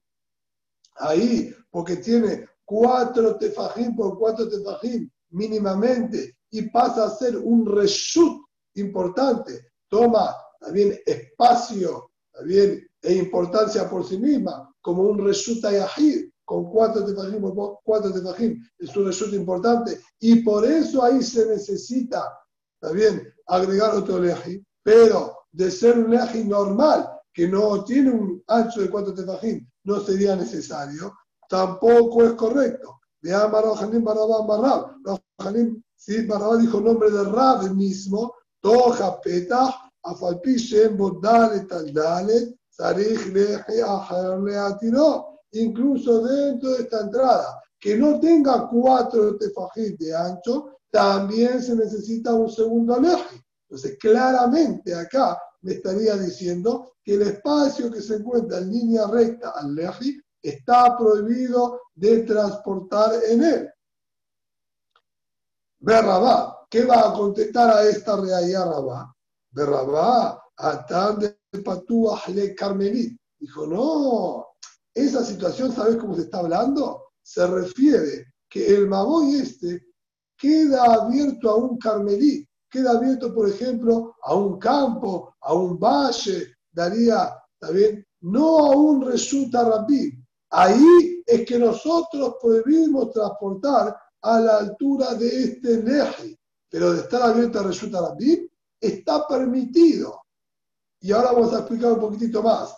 ahí, porque tiene cuatro tefajim por cuatro tefajim mínimamente y pasa a ser un reshut importante, toma también espacio también e importancia por sí misma, como un reshut ayahir, con cuatro tefajim, cuatro tefajim, es un resultado importante, y por eso ahí se necesita también agregar otro leji, pero de ser un leji normal, que no tiene un ancho de cuatro tefajim, no sería necesario, tampoco es correcto. De Amar Hanim Barabá Barab. sí, Barabá dijo el nombre de Rab mismo, Toja Petah, Afalpi Shem Bodalet Al Dalet, Sarich Leji Ajar Leatiró incluso dentro de esta entrada, que no tenga cuatro tefajit de ancho, también se necesita un segundo leji. Entonces, claramente acá me estaría diciendo que el espacio que se encuentra en línea recta al leji está prohibido de transportar en él. Berrabá, ¿qué va a contestar a esta realidad Rabá? Berrabá, Atan de Patúa le Carmelit. Dijo, no, esa situación, ¿sabes cómo se está hablando? Se refiere que el Maboy este queda abierto a un carmelí, queda abierto, por ejemplo, a un campo, a un valle, daría, también, no a un resulta rabí. Ahí es que nosotros prohibimos transportar a la altura de este leje, pero de estar abierto a resulta rabí, está permitido. Y ahora vamos a explicar un poquitito más.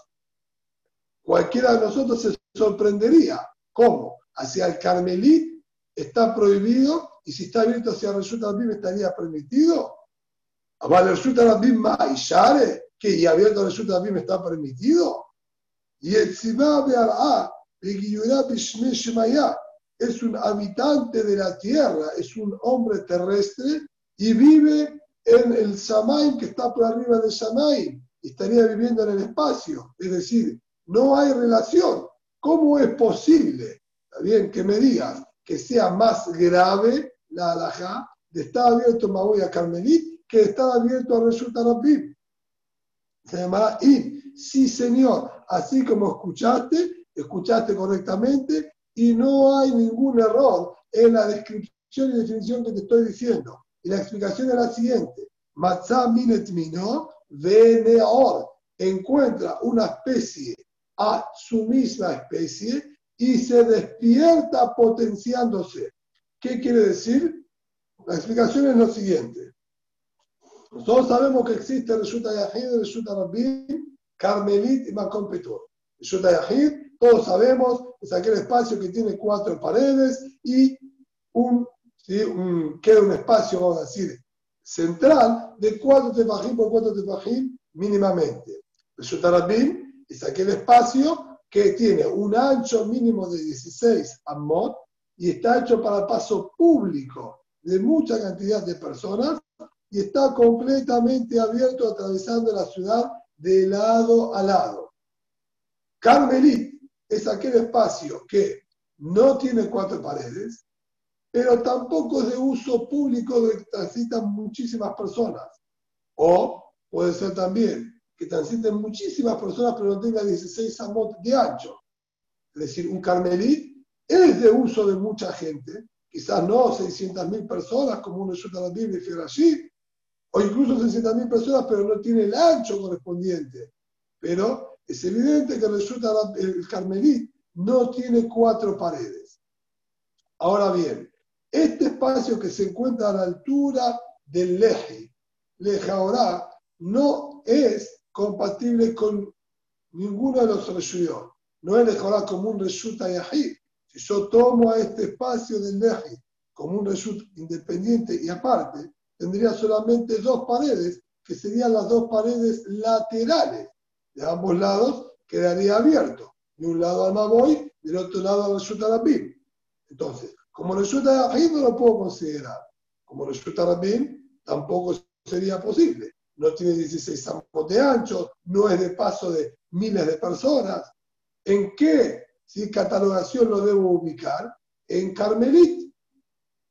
cualquiera de nosotros se sorprendería. ¿Cómo? Hacia el Carmelit está prohibido y si está abierto hacia Reshut Rabim estaría permitido. ¿Vale el Reshut Rabim Share? que y abierto Reshut Rabim está permitido. Y Tzimah Be'ar'a, Shemaya, es un habitante de la tierra, es un hombre terrestre y vive en el Samaim que está por arriba del Samaim estaría viviendo en el espacio. Es decir, no hay relación. ¿Cómo es posible, bien, que me digas que sea más grave la alajá de estar abierto a Carmelit que estar abierto a Resulta Rabbim? Se llamará In. Sí, señor, así como escuchaste, escuchaste correctamente y no hay ningún error en la descripción y definición que te estoy diciendo. Y la explicación es la siguiente. Matzah minet mino veneor. Encuentra una especie a su misma especie y se despierta potenciándose. ¿Qué quiere decir? La explicación es lo siguiente. Nosotros sabemos que existe Reshuta Yahid, Reshuta Rabbim, Carmelit y Makom Petur. Reshuta Yahid, todos sabemos, es aquel espacio que tiene cuatro paredes y un, queda un espacio, vamos a decir, central de cuatro tefajim por cuatro tefajim mínimamente. Reshuta Rabbim es aquel espacio que tiene un ancho mínimo de 16 amot y está hecho para paso público de mucha cantidad de personas y está completamente abierto atravesando la ciudad de lado a lado. Carmelit es aquel espacio que no tiene cuatro paredes, pero tampoco es de uso público donde transitan muchísimas personas. O puede ser también que transiten muchísimas personas, pero no tenga 16 amot de ancho. Es decir, un carmelit es de uso de mucha gente, quizás no 600.000 personas como uno la Biblia y allí, o incluso 600.000 personas, pero no tiene el ancho correspondiente. Pero es evidente que resulta el carmelit no tiene cuatro paredes. Ahora bien, este espacio que se encuentra a la altura del leje, ahora no es compatible con ninguno de los reshuyot. No es ahora como un reshut yahid. Si yo tomo a este espacio del leji como un reshut independiente y aparte, tendría solamente dos paredes, que serían las dos paredes laterales. De ambos lados quedaría abierto. De un lado al Maboy, del otro lado al Reshut Arabim. Entonces, como Reshut Yahid no lo puedo considerar. Como Reshut Arabim tampoco sería posible no tiene 16 ampos de ancho, no es de paso de miles de personas. ¿En qué si catalogación lo debo ubicar? En Carmelit.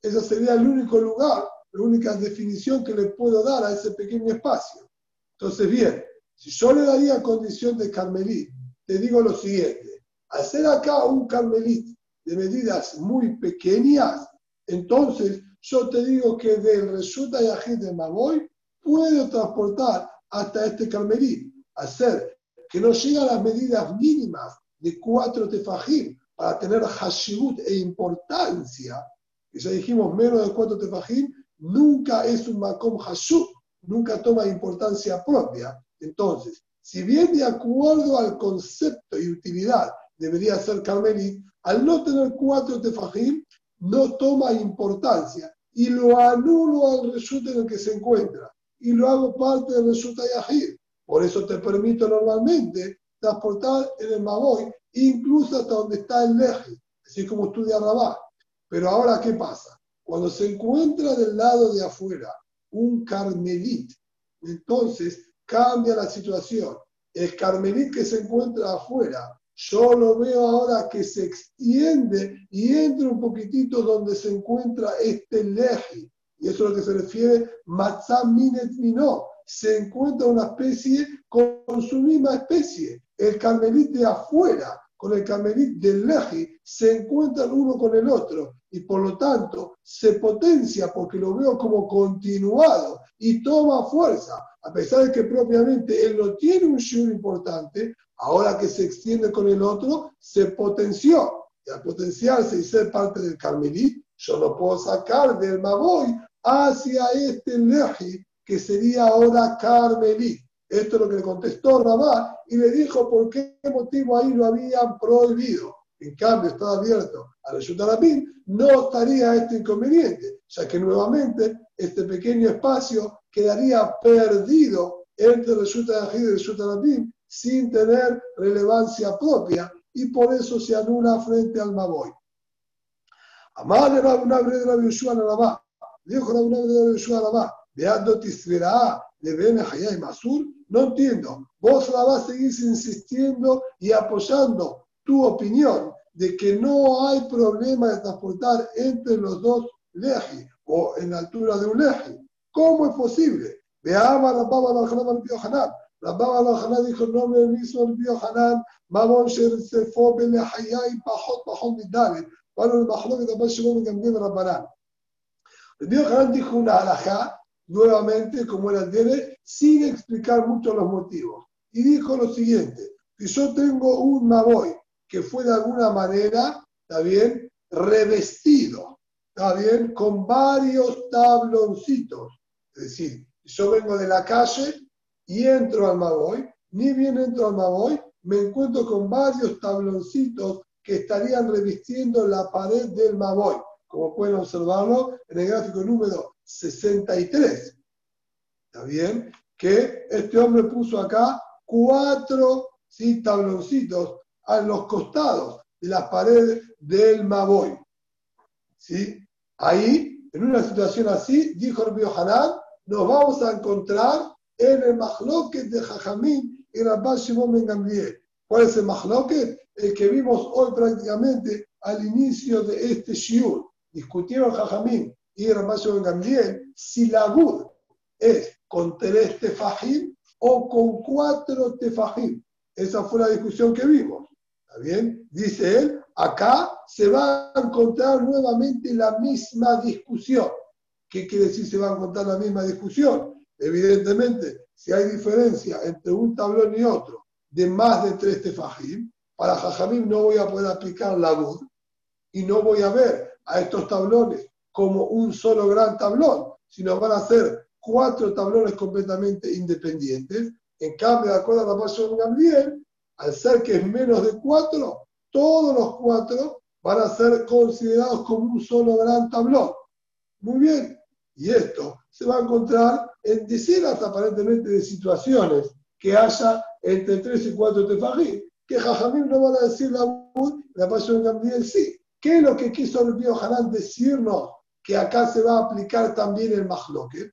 Ese sería el único lugar, la única definición que le puedo dar a ese pequeño espacio. Entonces, bien, si yo le daría condición de Carmelit, te digo lo siguiente. Hacer acá un Carmelit de medidas muy pequeñas, entonces yo te digo que del resulta Yahid de Maboy puedo transportar hasta este carmelí, hacer que no llegue a las medidas mínimas de cuatro tefajim para tener hashibut e importancia, que ya dijimos menos de cuatro tefajim, nunca es un makom hashub, nunca toma importancia propia. Entonces, si bien de acuerdo al concepto y utilidad debería ser carmelí, al no tener cuatro tefajim, no toma importancia y lo anulo al resultado en el que se encuentra y lo hago parte del Resulta Yahid. Por eso te permito normalmente transportar en el Maboy, incluso hasta donde está el Leji, así como estudia Rabá. Pero ahora, ¿qué pasa? Cuando se encuentra del lado de afuera un carmelit, entonces cambia la situación. El carmelit que se encuentra afuera, yo lo veo ahora que se extiende y entra un poquitito donde se encuentra este leji. Y eso es lo que se refiere Matzah Minet Mino. Se encuentra una especie con su misma especie. El carmelit de afuera con el carmelit del leji se encuentran uno con el otro y por lo tanto se potencia porque lo veo como continuado y toma fuerza, a pesar de que propiamente él no tiene un shiur importante, ahora que se extiende con el otro, se potenció. Y al potenciarse y ser parte del carmelit, yo lo puedo sacar del Maboy hacia este leji, que sería ahora Carmelí. Esto es lo que le contestó Rabá y le dijo por qué motivo ahí lo habían prohibido. En cambio, está abierto a la Yutarapim, no estaría este inconveniente, ya que nuevamente este pequeño espacio quedaría perdido entre el Yutarapim y el Yutarapim sin tener relevancia propia y por eso se anula frente al Maboy. Amar de Rabbi de Yoshua Rabá, dijo de Beando Tisverá, de Ben y Masur, no entiendo. Vos la vas a seguir insistiendo y apoyando tu opinión de que no hay problema de transportar entre los dos leji o en la altura de un leji. ¿Cómo es posible? Veamos a Rabba Barajana Barpio Hanan. Rabba Barajana dijo el nombre del mismo Barpio Hanan, Mamon Sher Sefo Ben Hayai Pajot Pajot Midale. Para el Mahlo que también llegó en Gambien Rabbanán. Rabbi Hanan dijo una alajá nuevamente, como el debe, sin explicar mucho los motivos. Y dijo lo siguiente, si yo tengo un Maboy que fue de alguna manera, ¿está bien?, revestido, ¿está bien?, con varios tabloncitos. Es decir, yo vengo de la calle y entro al Maboy, ni bien entro al Maboy, me encuentro con varios tabloncitos que estarían revistiendo la pared del Maboy, como pueden observarlo en el gráfico número 63. ¿Está bien? Que este hombre puso acá cuatro ¿sí? tabloncitos a los costados de las paredes del Maboy. ¿Sí? Ahí, en una situación así, dijo el Hanan, nos vamos a encontrar en el Mahloket de Jajamín y Rabban Shimon Ben Gamliel. ¿Cuál es el Mahloket? El que vimos hoy prácticamente al inicio de este Shiur. Discutieron Jajamín y Ramasho Ben Gamliel, si la Gud es con tres tefajim o con cuatro tefajim. Esa fue la discusión que vimos. ¿Está bien? Dice él, acá se va a encontrar nuevamente la misma discusión. ¿Qué quiere decir se va a encontrar la misma discusión? Evidentemente, si hay diferencia entre un tablón y otro de más de tres tefajim, para Jajamim no voy a poder aplicar la Gud y no voy a ver a estos tablones como un solo gran tablón, sino van a ser cuatro tablones completamente independientes. En cambio, de acuerdo a la pasión Gabriel, al ser que es menos de cuatro, todos los cuatro van a ser considerados como un solo gran tablón. Muy bien, y esto se va a encontrar en decenas aparentemente de situaciones que haya entre tres y cuatro tefajim, que Jajamim no van a decir la la pasión Gabriel sí. ¿Qué es lo que quiso el Hanan decirnos que acá se va a aplicar también el mahloket.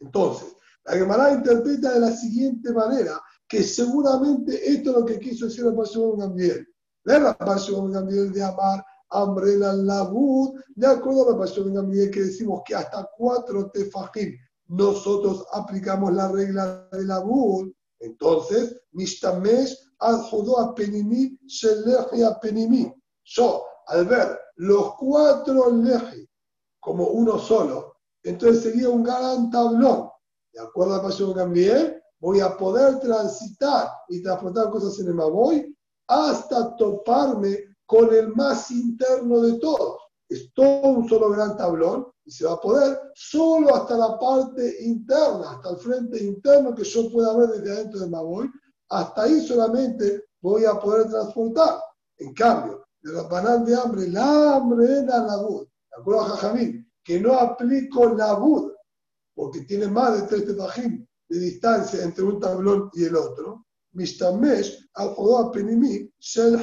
Entonces, la Gemara interpreta de la siguiente manera, que seguramente esto es lo que quiso decir la Pasión Gambiel. La Pasión Gambiel de amar hambre la labud, de acuerdo a la Pasión Gambiel que decimos que hasta cuatro tefajim nosotros aplicamos la regla de la entonces, Mishtamesh adjudó a Penimi, Shelech a Penimi. Yo, al ver los cuatro leji como uno solo, entonces sería un gran tablón. De acuerdo a Pasión Gambiel, voy a poder transitar y transportar cosas en el Maboy hasta toparme con el más interno de todos. Es todo un solo gran tablón y se va a poder solo hasta la parte interna, hasta el frente interno que yo pueda ver desde adentro del Maboy. Hasta ahí solamente voy a poder transportar. En cambio, de los banal de hambre, la hambre es la. ¿De acuerdo a Jajamín? Que no aplico la bud, porque tiene más de tres tefajim de distancia entre un tablón y el otro. Mishtamesh al penimi shel.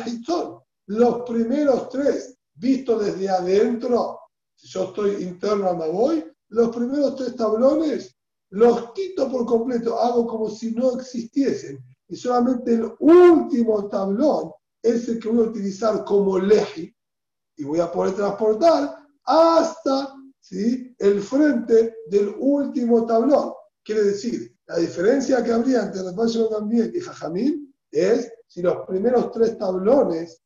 Los primeros tres, vistos desde adentro, si yo estoy interno al voy, los primeros tres tablones los quito por completo, hago como si no existiesen. Y solamente el último tablón es el que voy a utilizar como leji y voy a poder transportar hasta ¿sí? el frente del último tablón. Quiere decir, la diferencia que habría entre Rafael Gambiel y Jajamín es si los primeros tres tablones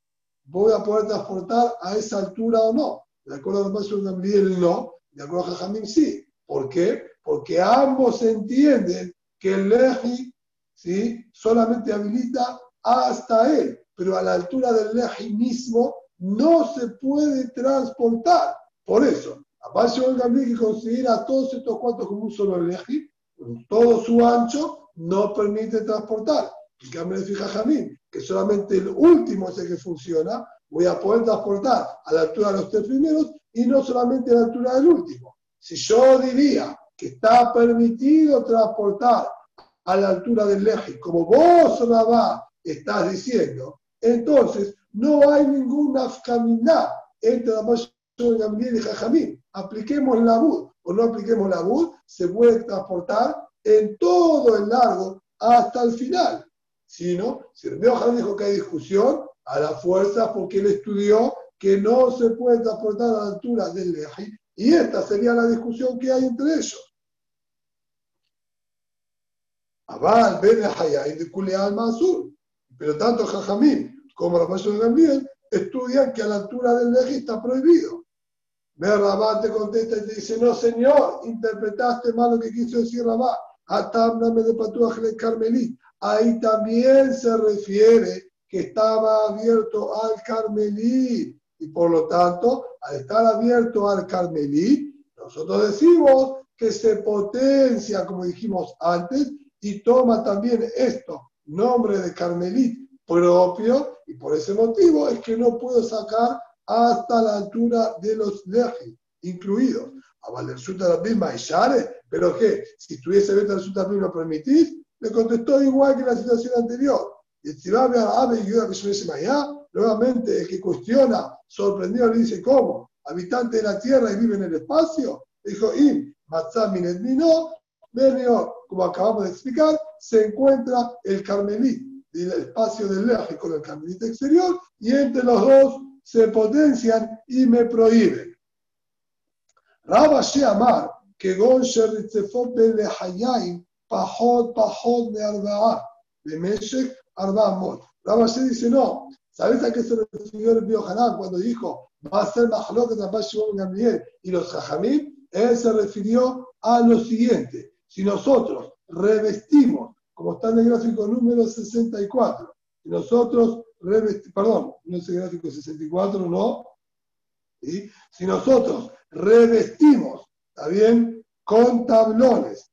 voy a poder transportar a esa altura o no. De acuerdo a Rafael Gambiel, no. De acuerdo a Jajamín, sí. ¿Por qué? Porque ambos entienden que el leji ¿sí? solamente habilita hasta él pero a la altura del leji mismo no se puede transportar. Por eso, aparte el Gambiel que considera todos estos cuantos como un solo leji, con todo su ancho, no permite transportar. En cambio, de Jajamín, que solamente el último es el que funciona, voy a poder transportar a la altura de los tres primeros y no solamente a la altura del último. Si yo diría que está permitido transportar a la altura del eje, como vos, Rabá, estás diciendo, entonces no hay ninguna afkamina entre la mayor Gamliel y Jajamín. Apliquemos la bud o no apliquemos la bud, se puede transportar en todo el largo hasta el final. Si no, si el Jajamín dijo que hay discusión, a la fuerza porque él estudió que no se puede transportar a la altura del eje y esta sería la discusión que hay entre ellos. Abal, Ben Hayay, de Mansur. Pero tanto Jajamín como la de Gambiel estudian que a la altura del eje está prohibido. Rabá te contesta y te dice, no señor, interpretaste mal lo que quiso decir Rabá. Atámname de Patuaj Carmelí. Ahí también se refiere que estaba abierto al Carmelí. Y por lo tanto, al estar abierto al Carmelí, nosotros decimos que se potencia, como dijimos antes, y toma también esto, nombre de Carmelit propio, y por ese motivo es que no puedo sacar hasta la altura de los lejes, incluidos. A Valersuta la misma pero que si estuviese Beta resulta lo permitís, le contestó igual que la situación anterior. Y si va a Ave y Ayuda nuevamente el que cuestiona, sorprendido, le dice, ¿cómo? Habitante de la tierra y vive en el espacio. Dijo, Im, Matzamin Mino, Benio, como acabamos de explicar, se encuentra el Carmelí del espacio del leje con el Carmelita exterior y entre los dos se potencian y me prohíben. Rabba Amar, que Gon Sheritzefot Lehayaim, Pajot, Pajot de Arba'a, de Meshek, Arba'a. Rabba dice, no, ¿sabes a qué se refirió el Biohanan cuando dijo, va a ser Mahalok de Rabba Gamliel y los Jajamim? Él se refirió a lo siguiente si nosotros revestimos, como está en el gráfico número 64, si nosotros revestimos, perdón, no es el gráfico 64, no, si nosotros revestimos, ¿está bien? Con tablones,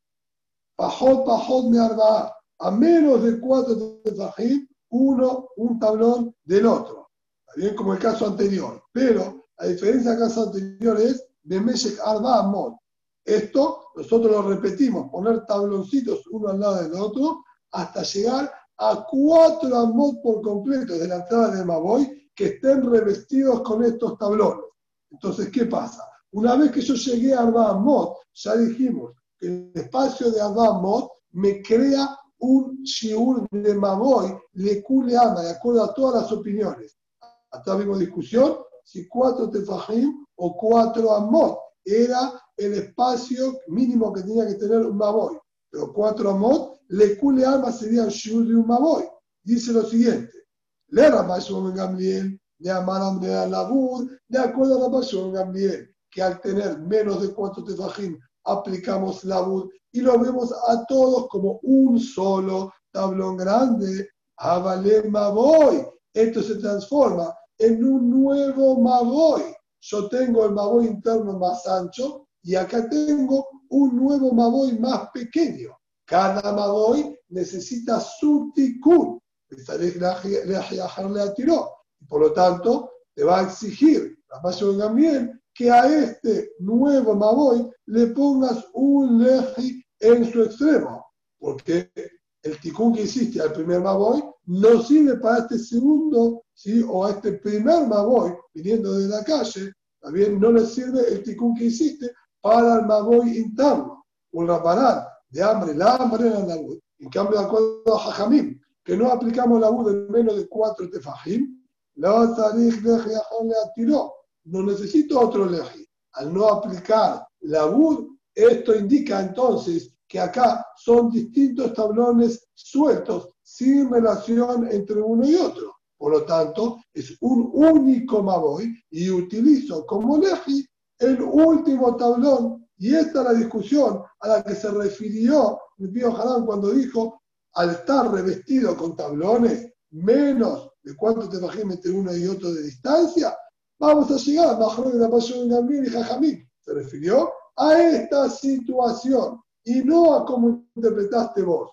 pajot, pajot, me arba, a menos de cuatro tefajim, uno, un tablón del otro. ¿Está bien? Como el caso anterior. Pero la diferencia del caso anterior es de Meshek Arba Amot. Esto nosotros lo repetimos, poner tabloncitos uno al lado del otro hasta llegar a cuatro amot por completo de la entrada de Maboy que estén revestidos con estos tablones. Entonces, ¿qué pasa? Una vez que yo llegué a Arba Amot, ya dijimos que el espacio de Arba Amot me crea un shiur de Maboy, le ama, de acuerdo a todas las opiniones. Hasta vimos discusión si cuatro tefajim o cuatro amot era el espacio mínimo que tenía que tener un Maboy. Pero cuatro Amot, le cule alma serían Shur de un Maboy. Dice lo siguiente: Le en Gamliel, le amaram de Alabur, de acuerdo a en Gamliel, que al tener menos de cuatro tefajim aplicamos Labur y lo vemos a todos como un solo tablón grande. Avale Maboy. Esto se transforma en un nuevo Maboy. Yo tengo el Maboy interno más ancho y acá tengo un nuevo Maboy más pequeño. Cada Maboy necesita su tikkun. Por lo tanto, te va a exigir la pasión también que a este nuevo Maboy le pongas un leji en su extremo. Porque el tikkun que hiciste al primer Maboy no sirve para este segundo, ¿sí? o a este primer Maboy viniendo de la calle, también no le sirve el tikkun que hiciste para el maboy interno, un raparán de hambre, la hambre en la luz. En cambio, de acuerdo a Jajamim, que no aplicamos la luz de menos de cuatro tefajim, la tiró. No necesito otro leji. Al no aplicar la luz, esto indica entonces que acá son distintos tablones sueltos, sin relación entre uno y otro. Por lo tanto, es un único Maboy y utilizo como leji el último tablón. Y esta es la discusión a la que se refirió el Pío Jarán cuando dijo, al estar revestido con tablones menos de cuánto te imaginas entre uno y otro de distancia, vamos a llegar a de la pasión de y Jajamín. Se refirió a esta situación y no a cómo interpretaste vos.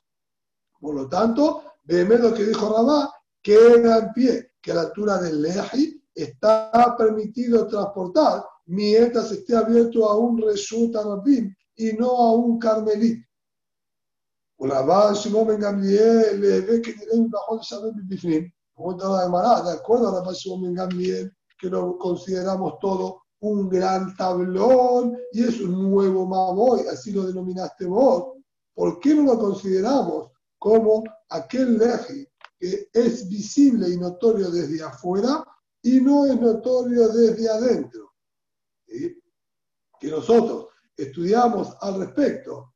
Por lo tanto, vemos lo que dijo Rabá, queda en pie, que a la altura del Leji está permitido transportar mientras esté abierto a un Reshut y no a un Carmelit. Rabá Shimon ve que tiene bajo el Bifnim. De acuerdo a Ben Gamliel, que lo consideramos todo un gran tablón y es un nuevo Maboy, así lo denominaste vos. ¿Por qué no lo consideramos como aquel leji que es visible y notorio desde afuera y no es notorio desde adentro? Que nosotros estudiamos al respecto.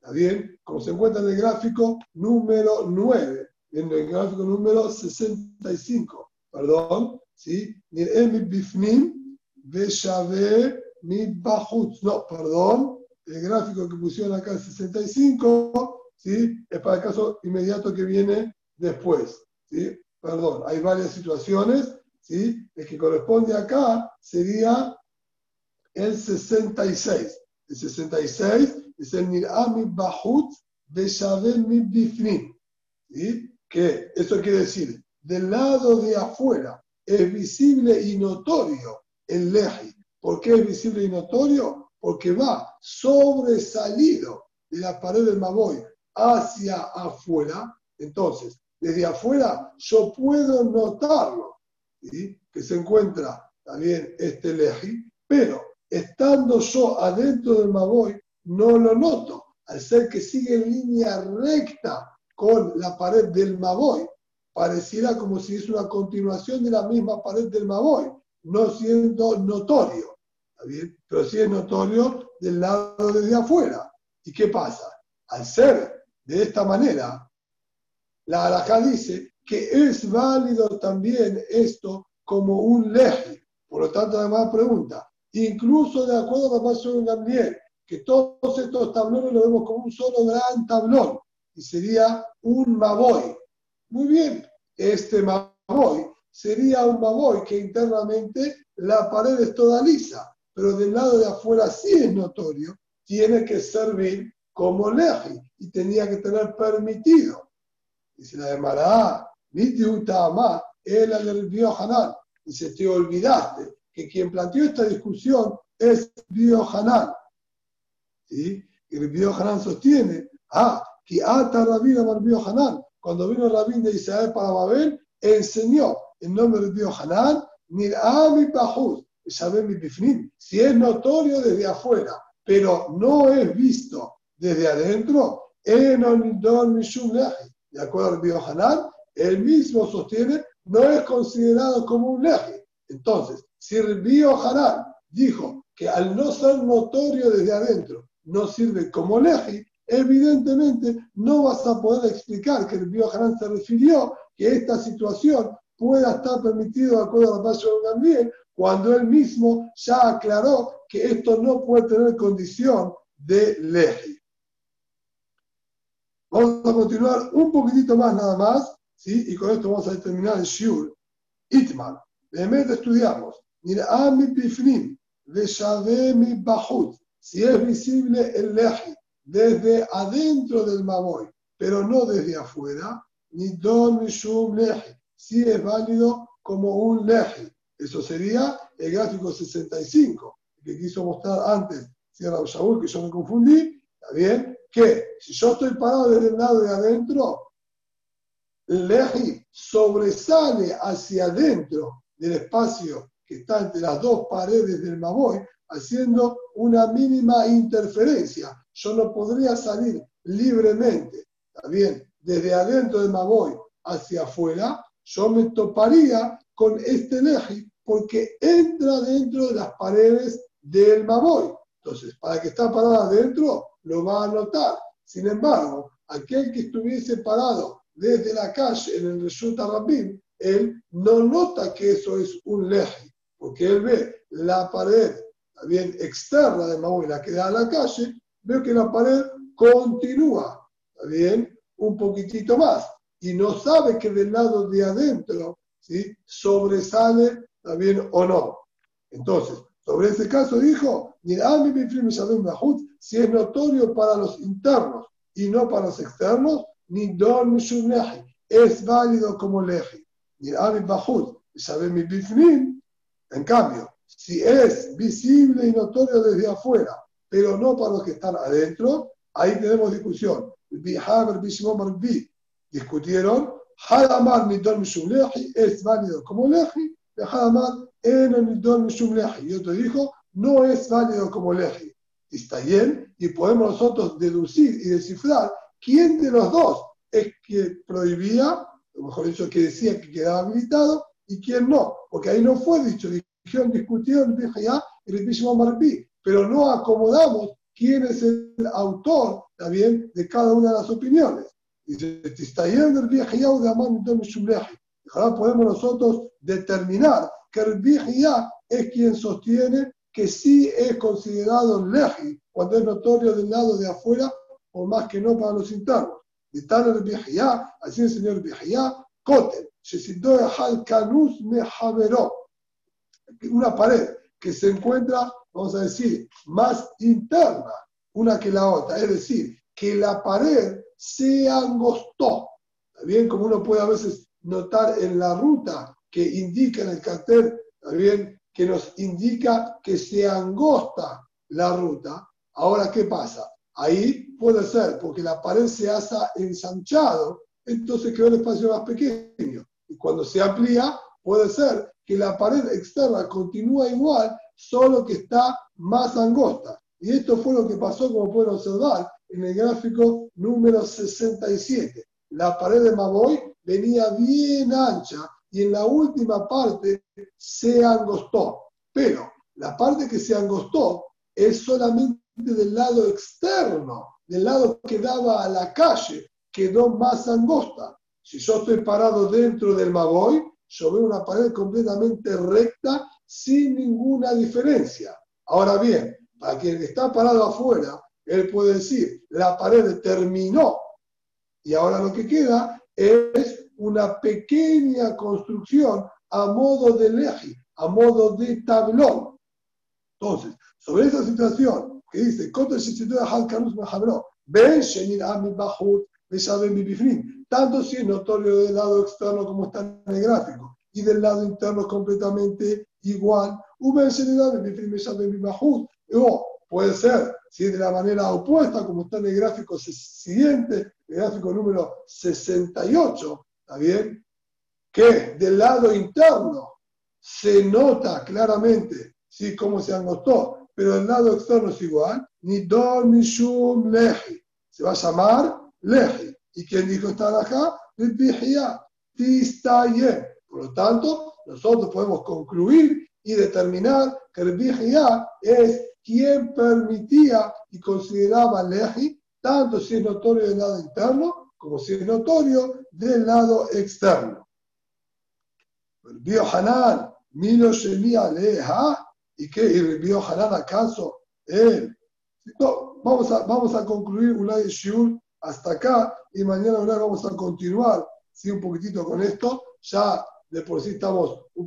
¿Está bien? Como se encuentra en el gráfico número 9, en el gráfico número 65. Perdón, ¿sí? No, perdón, el gráfico que pusieron acá en 65, ¿sí? Es para el caso inmediato que viene después, ¿sí? Perdón, hay varias situaciones, ¿sí? El que corresponde acá sería el 66. El 66 es el Nirami Bahut de mi. ¿Sí? Que eso quiere decir, del lado de afuera es visible y notorio el Leji. ¿Por qué es visible y notorio? Porque va sobresalido de la pared del Maboy hacia afuera. Entonces, desde afuera yo puedo notarlo, ¿sí? que se encuentra también este Leji, pero estando yo adentro del Maboy, no lo noto. Al ser que sigue en línea recta con la pared del Maboy, pareciera como si es una continuación de la misma pared del Maboy, no siendo notorio. bien? Pero sí es notorio del lado desde afuera. ¿Y qué pasa? Al ser de esta manera, la alajá dice que es válido también esto como un leje. Por lo tanto, además pregunta, incluso de acuerdo con pasó en Gambiel, que todos estos tablones los vemos como un solo gran tablón, y sería un Maboy. Muy bien, este Maboy sería un Maboy que internamente la pared es toda lisa, pero del lado de afuera sí es notorio, tiene que servir como leji y tenía que tener permitido. Dice la de Mará, ni el. Dice, te olvidaste que quien planteó esta discusión es Bio Hanan. ¿Sí? Y el Bio Hanan sostiene, ah, que ata Rabin Amar Bio Hanan, cuando vino Rabín de Israel para Babel, enseñó en nombre de Bio Hanan, Mirami Pahuz, mi Bifnim, si es notorio desde afuera, pero no es visto desde adentro, de acuerdo al Bio Hanan, él mismo sostiene, no es considerado como un leje. Entonces, si el Bio Hanan dijo que al no ser notorio desde adentro no sirve como leji, evidentemente no vas a poder explicar que el Bio Hanan se refirió que esta situación pueda estar permitido de acuerdo a la paso de Gambiel, cuando él mismo ya aclaró que esto no puede tener condición de leji. Vamos a continuar un poquitito más nada más, ¿sí? y con esto vamos a terminar el Shur. Itman. Realmente estudiamos. Mi Pifnim, mi Bahut. Si es visible el leji desde adentro del Maboy, pero no desde afuera, ni Don Mishum leji. Si es válido como un leji. Eso sería el gráfico 65, que quiso mostrar antes Sierra Shaul, que yo me confundí. Está bien, que si yo estoy parado desde el lado de adentro, el leji sobresale hacia adentro del espacio que está entre las dos paredes del Maboy, haciendo una mínima interferencia. Yo no podría salir libremente, también desde adentro del Maboy hacia afuera, yo me toparía con este leji porque entra dentro de las paredes del Maboy. Entonces, para que está parado adentro, lo va a notar. Sin embargo, aquel que estuviese parado desde la calle en el Reshut Rabin, él no nota que eso es un leji, porque él ve la pared bien externa de Maui, la que da a la calle, ve que la pared continúa, bien, un poquitito más, y no sabe que del lado de adentro ¿sí? sobresale también o no. Entonces, sobre ese caso dijo, si es notorio para los internos y no para los externos, ni don. Es válido como leji. Ni mi bifnim. En cambio, si es visible y notorio desde afuera, pero no para los que están adentro, ahí tenemos discusión. Discutieron, es válido como Lehi. Y otro dijo, no es válido como Lehi. Está bien, y podemos nosotros deducir y descifrar quién de los dos es que prohibía, o mejor dicho, que decía que quedaba habilitado, y quién no, porque ahí no fue dicho, dijeron, discutieron ya y el mismo Marbi, pero no acomodamos quién es el autor también de cada una de las opiniones. Dice, Ahora podemos nosotros determinar que el ya es quien sostiene que sí es considerado leji cuando es notorio del lado de afuera, por más que no para los internos. Y tal el ya, así el señor ya, Kotel, una pared que se encuentra, vamos a decir, más interna una que la otra. Es decir, que la pared se angostó. Bien, como uno puede a veces notar en la ruta que indica en el cartel, bien, que nos indica que se angosta la ruta. Ahora, ¿qué pasa? Ahí puede ser porque la pared se hace ensanchado, entonces quedó el espacio más pequeño. Y cuando se amplía, puede ser que la pared externa continúa igual, solo que está más angosta. Y esto fue lo que pasó, como pueden observar, en el gráfico número 67. La pared de Maboy venía bien ancha y en la última parte se angostó. Pero la parte que se angostó es solamente del lado externo, del lado que daba a la calle, quedó más angosta. Si yo estoy parado dentro del Maboy, yo veo una pared completamente recta sin ninguna diferencia. Ahora bien, para quien está parado afuera, él puede decir, la pared terminó y ahora lo que queda es una pequeña construcción a modo de leji, a modo de tablón. Entonces, sobre esa situación que dice, tanto si es notorio del lado externo como está en el gráfico y del lado interno completamente igual, o puede ser si de la manera opuesta, como está en el gráfico siguiente, el gráfico número 68, ¿está bien? Que del lado interno se nota claramente ¿sí? cómo se angostó, pero del lado externo es igual, ni don ni shum leji. Se va a llamar leji. ¿Y quién dijo acá? Por lo tanto, nosotros podemos concluir y determinar que el Bijia es quien permitía y consideraba leji, tanto si es notorio del lado interno como si es notorio del lado externo. El Bio Hanan, Milo Shemia Leja, ¿y qué? ¿Y el Bio Hanan acaso? Él. vamos, a, vamos a concluir Ulay Shiur hasta acá y mañana vamos a continuar ¿sí? un poquitito con esto. Ya de por sí estamos un poco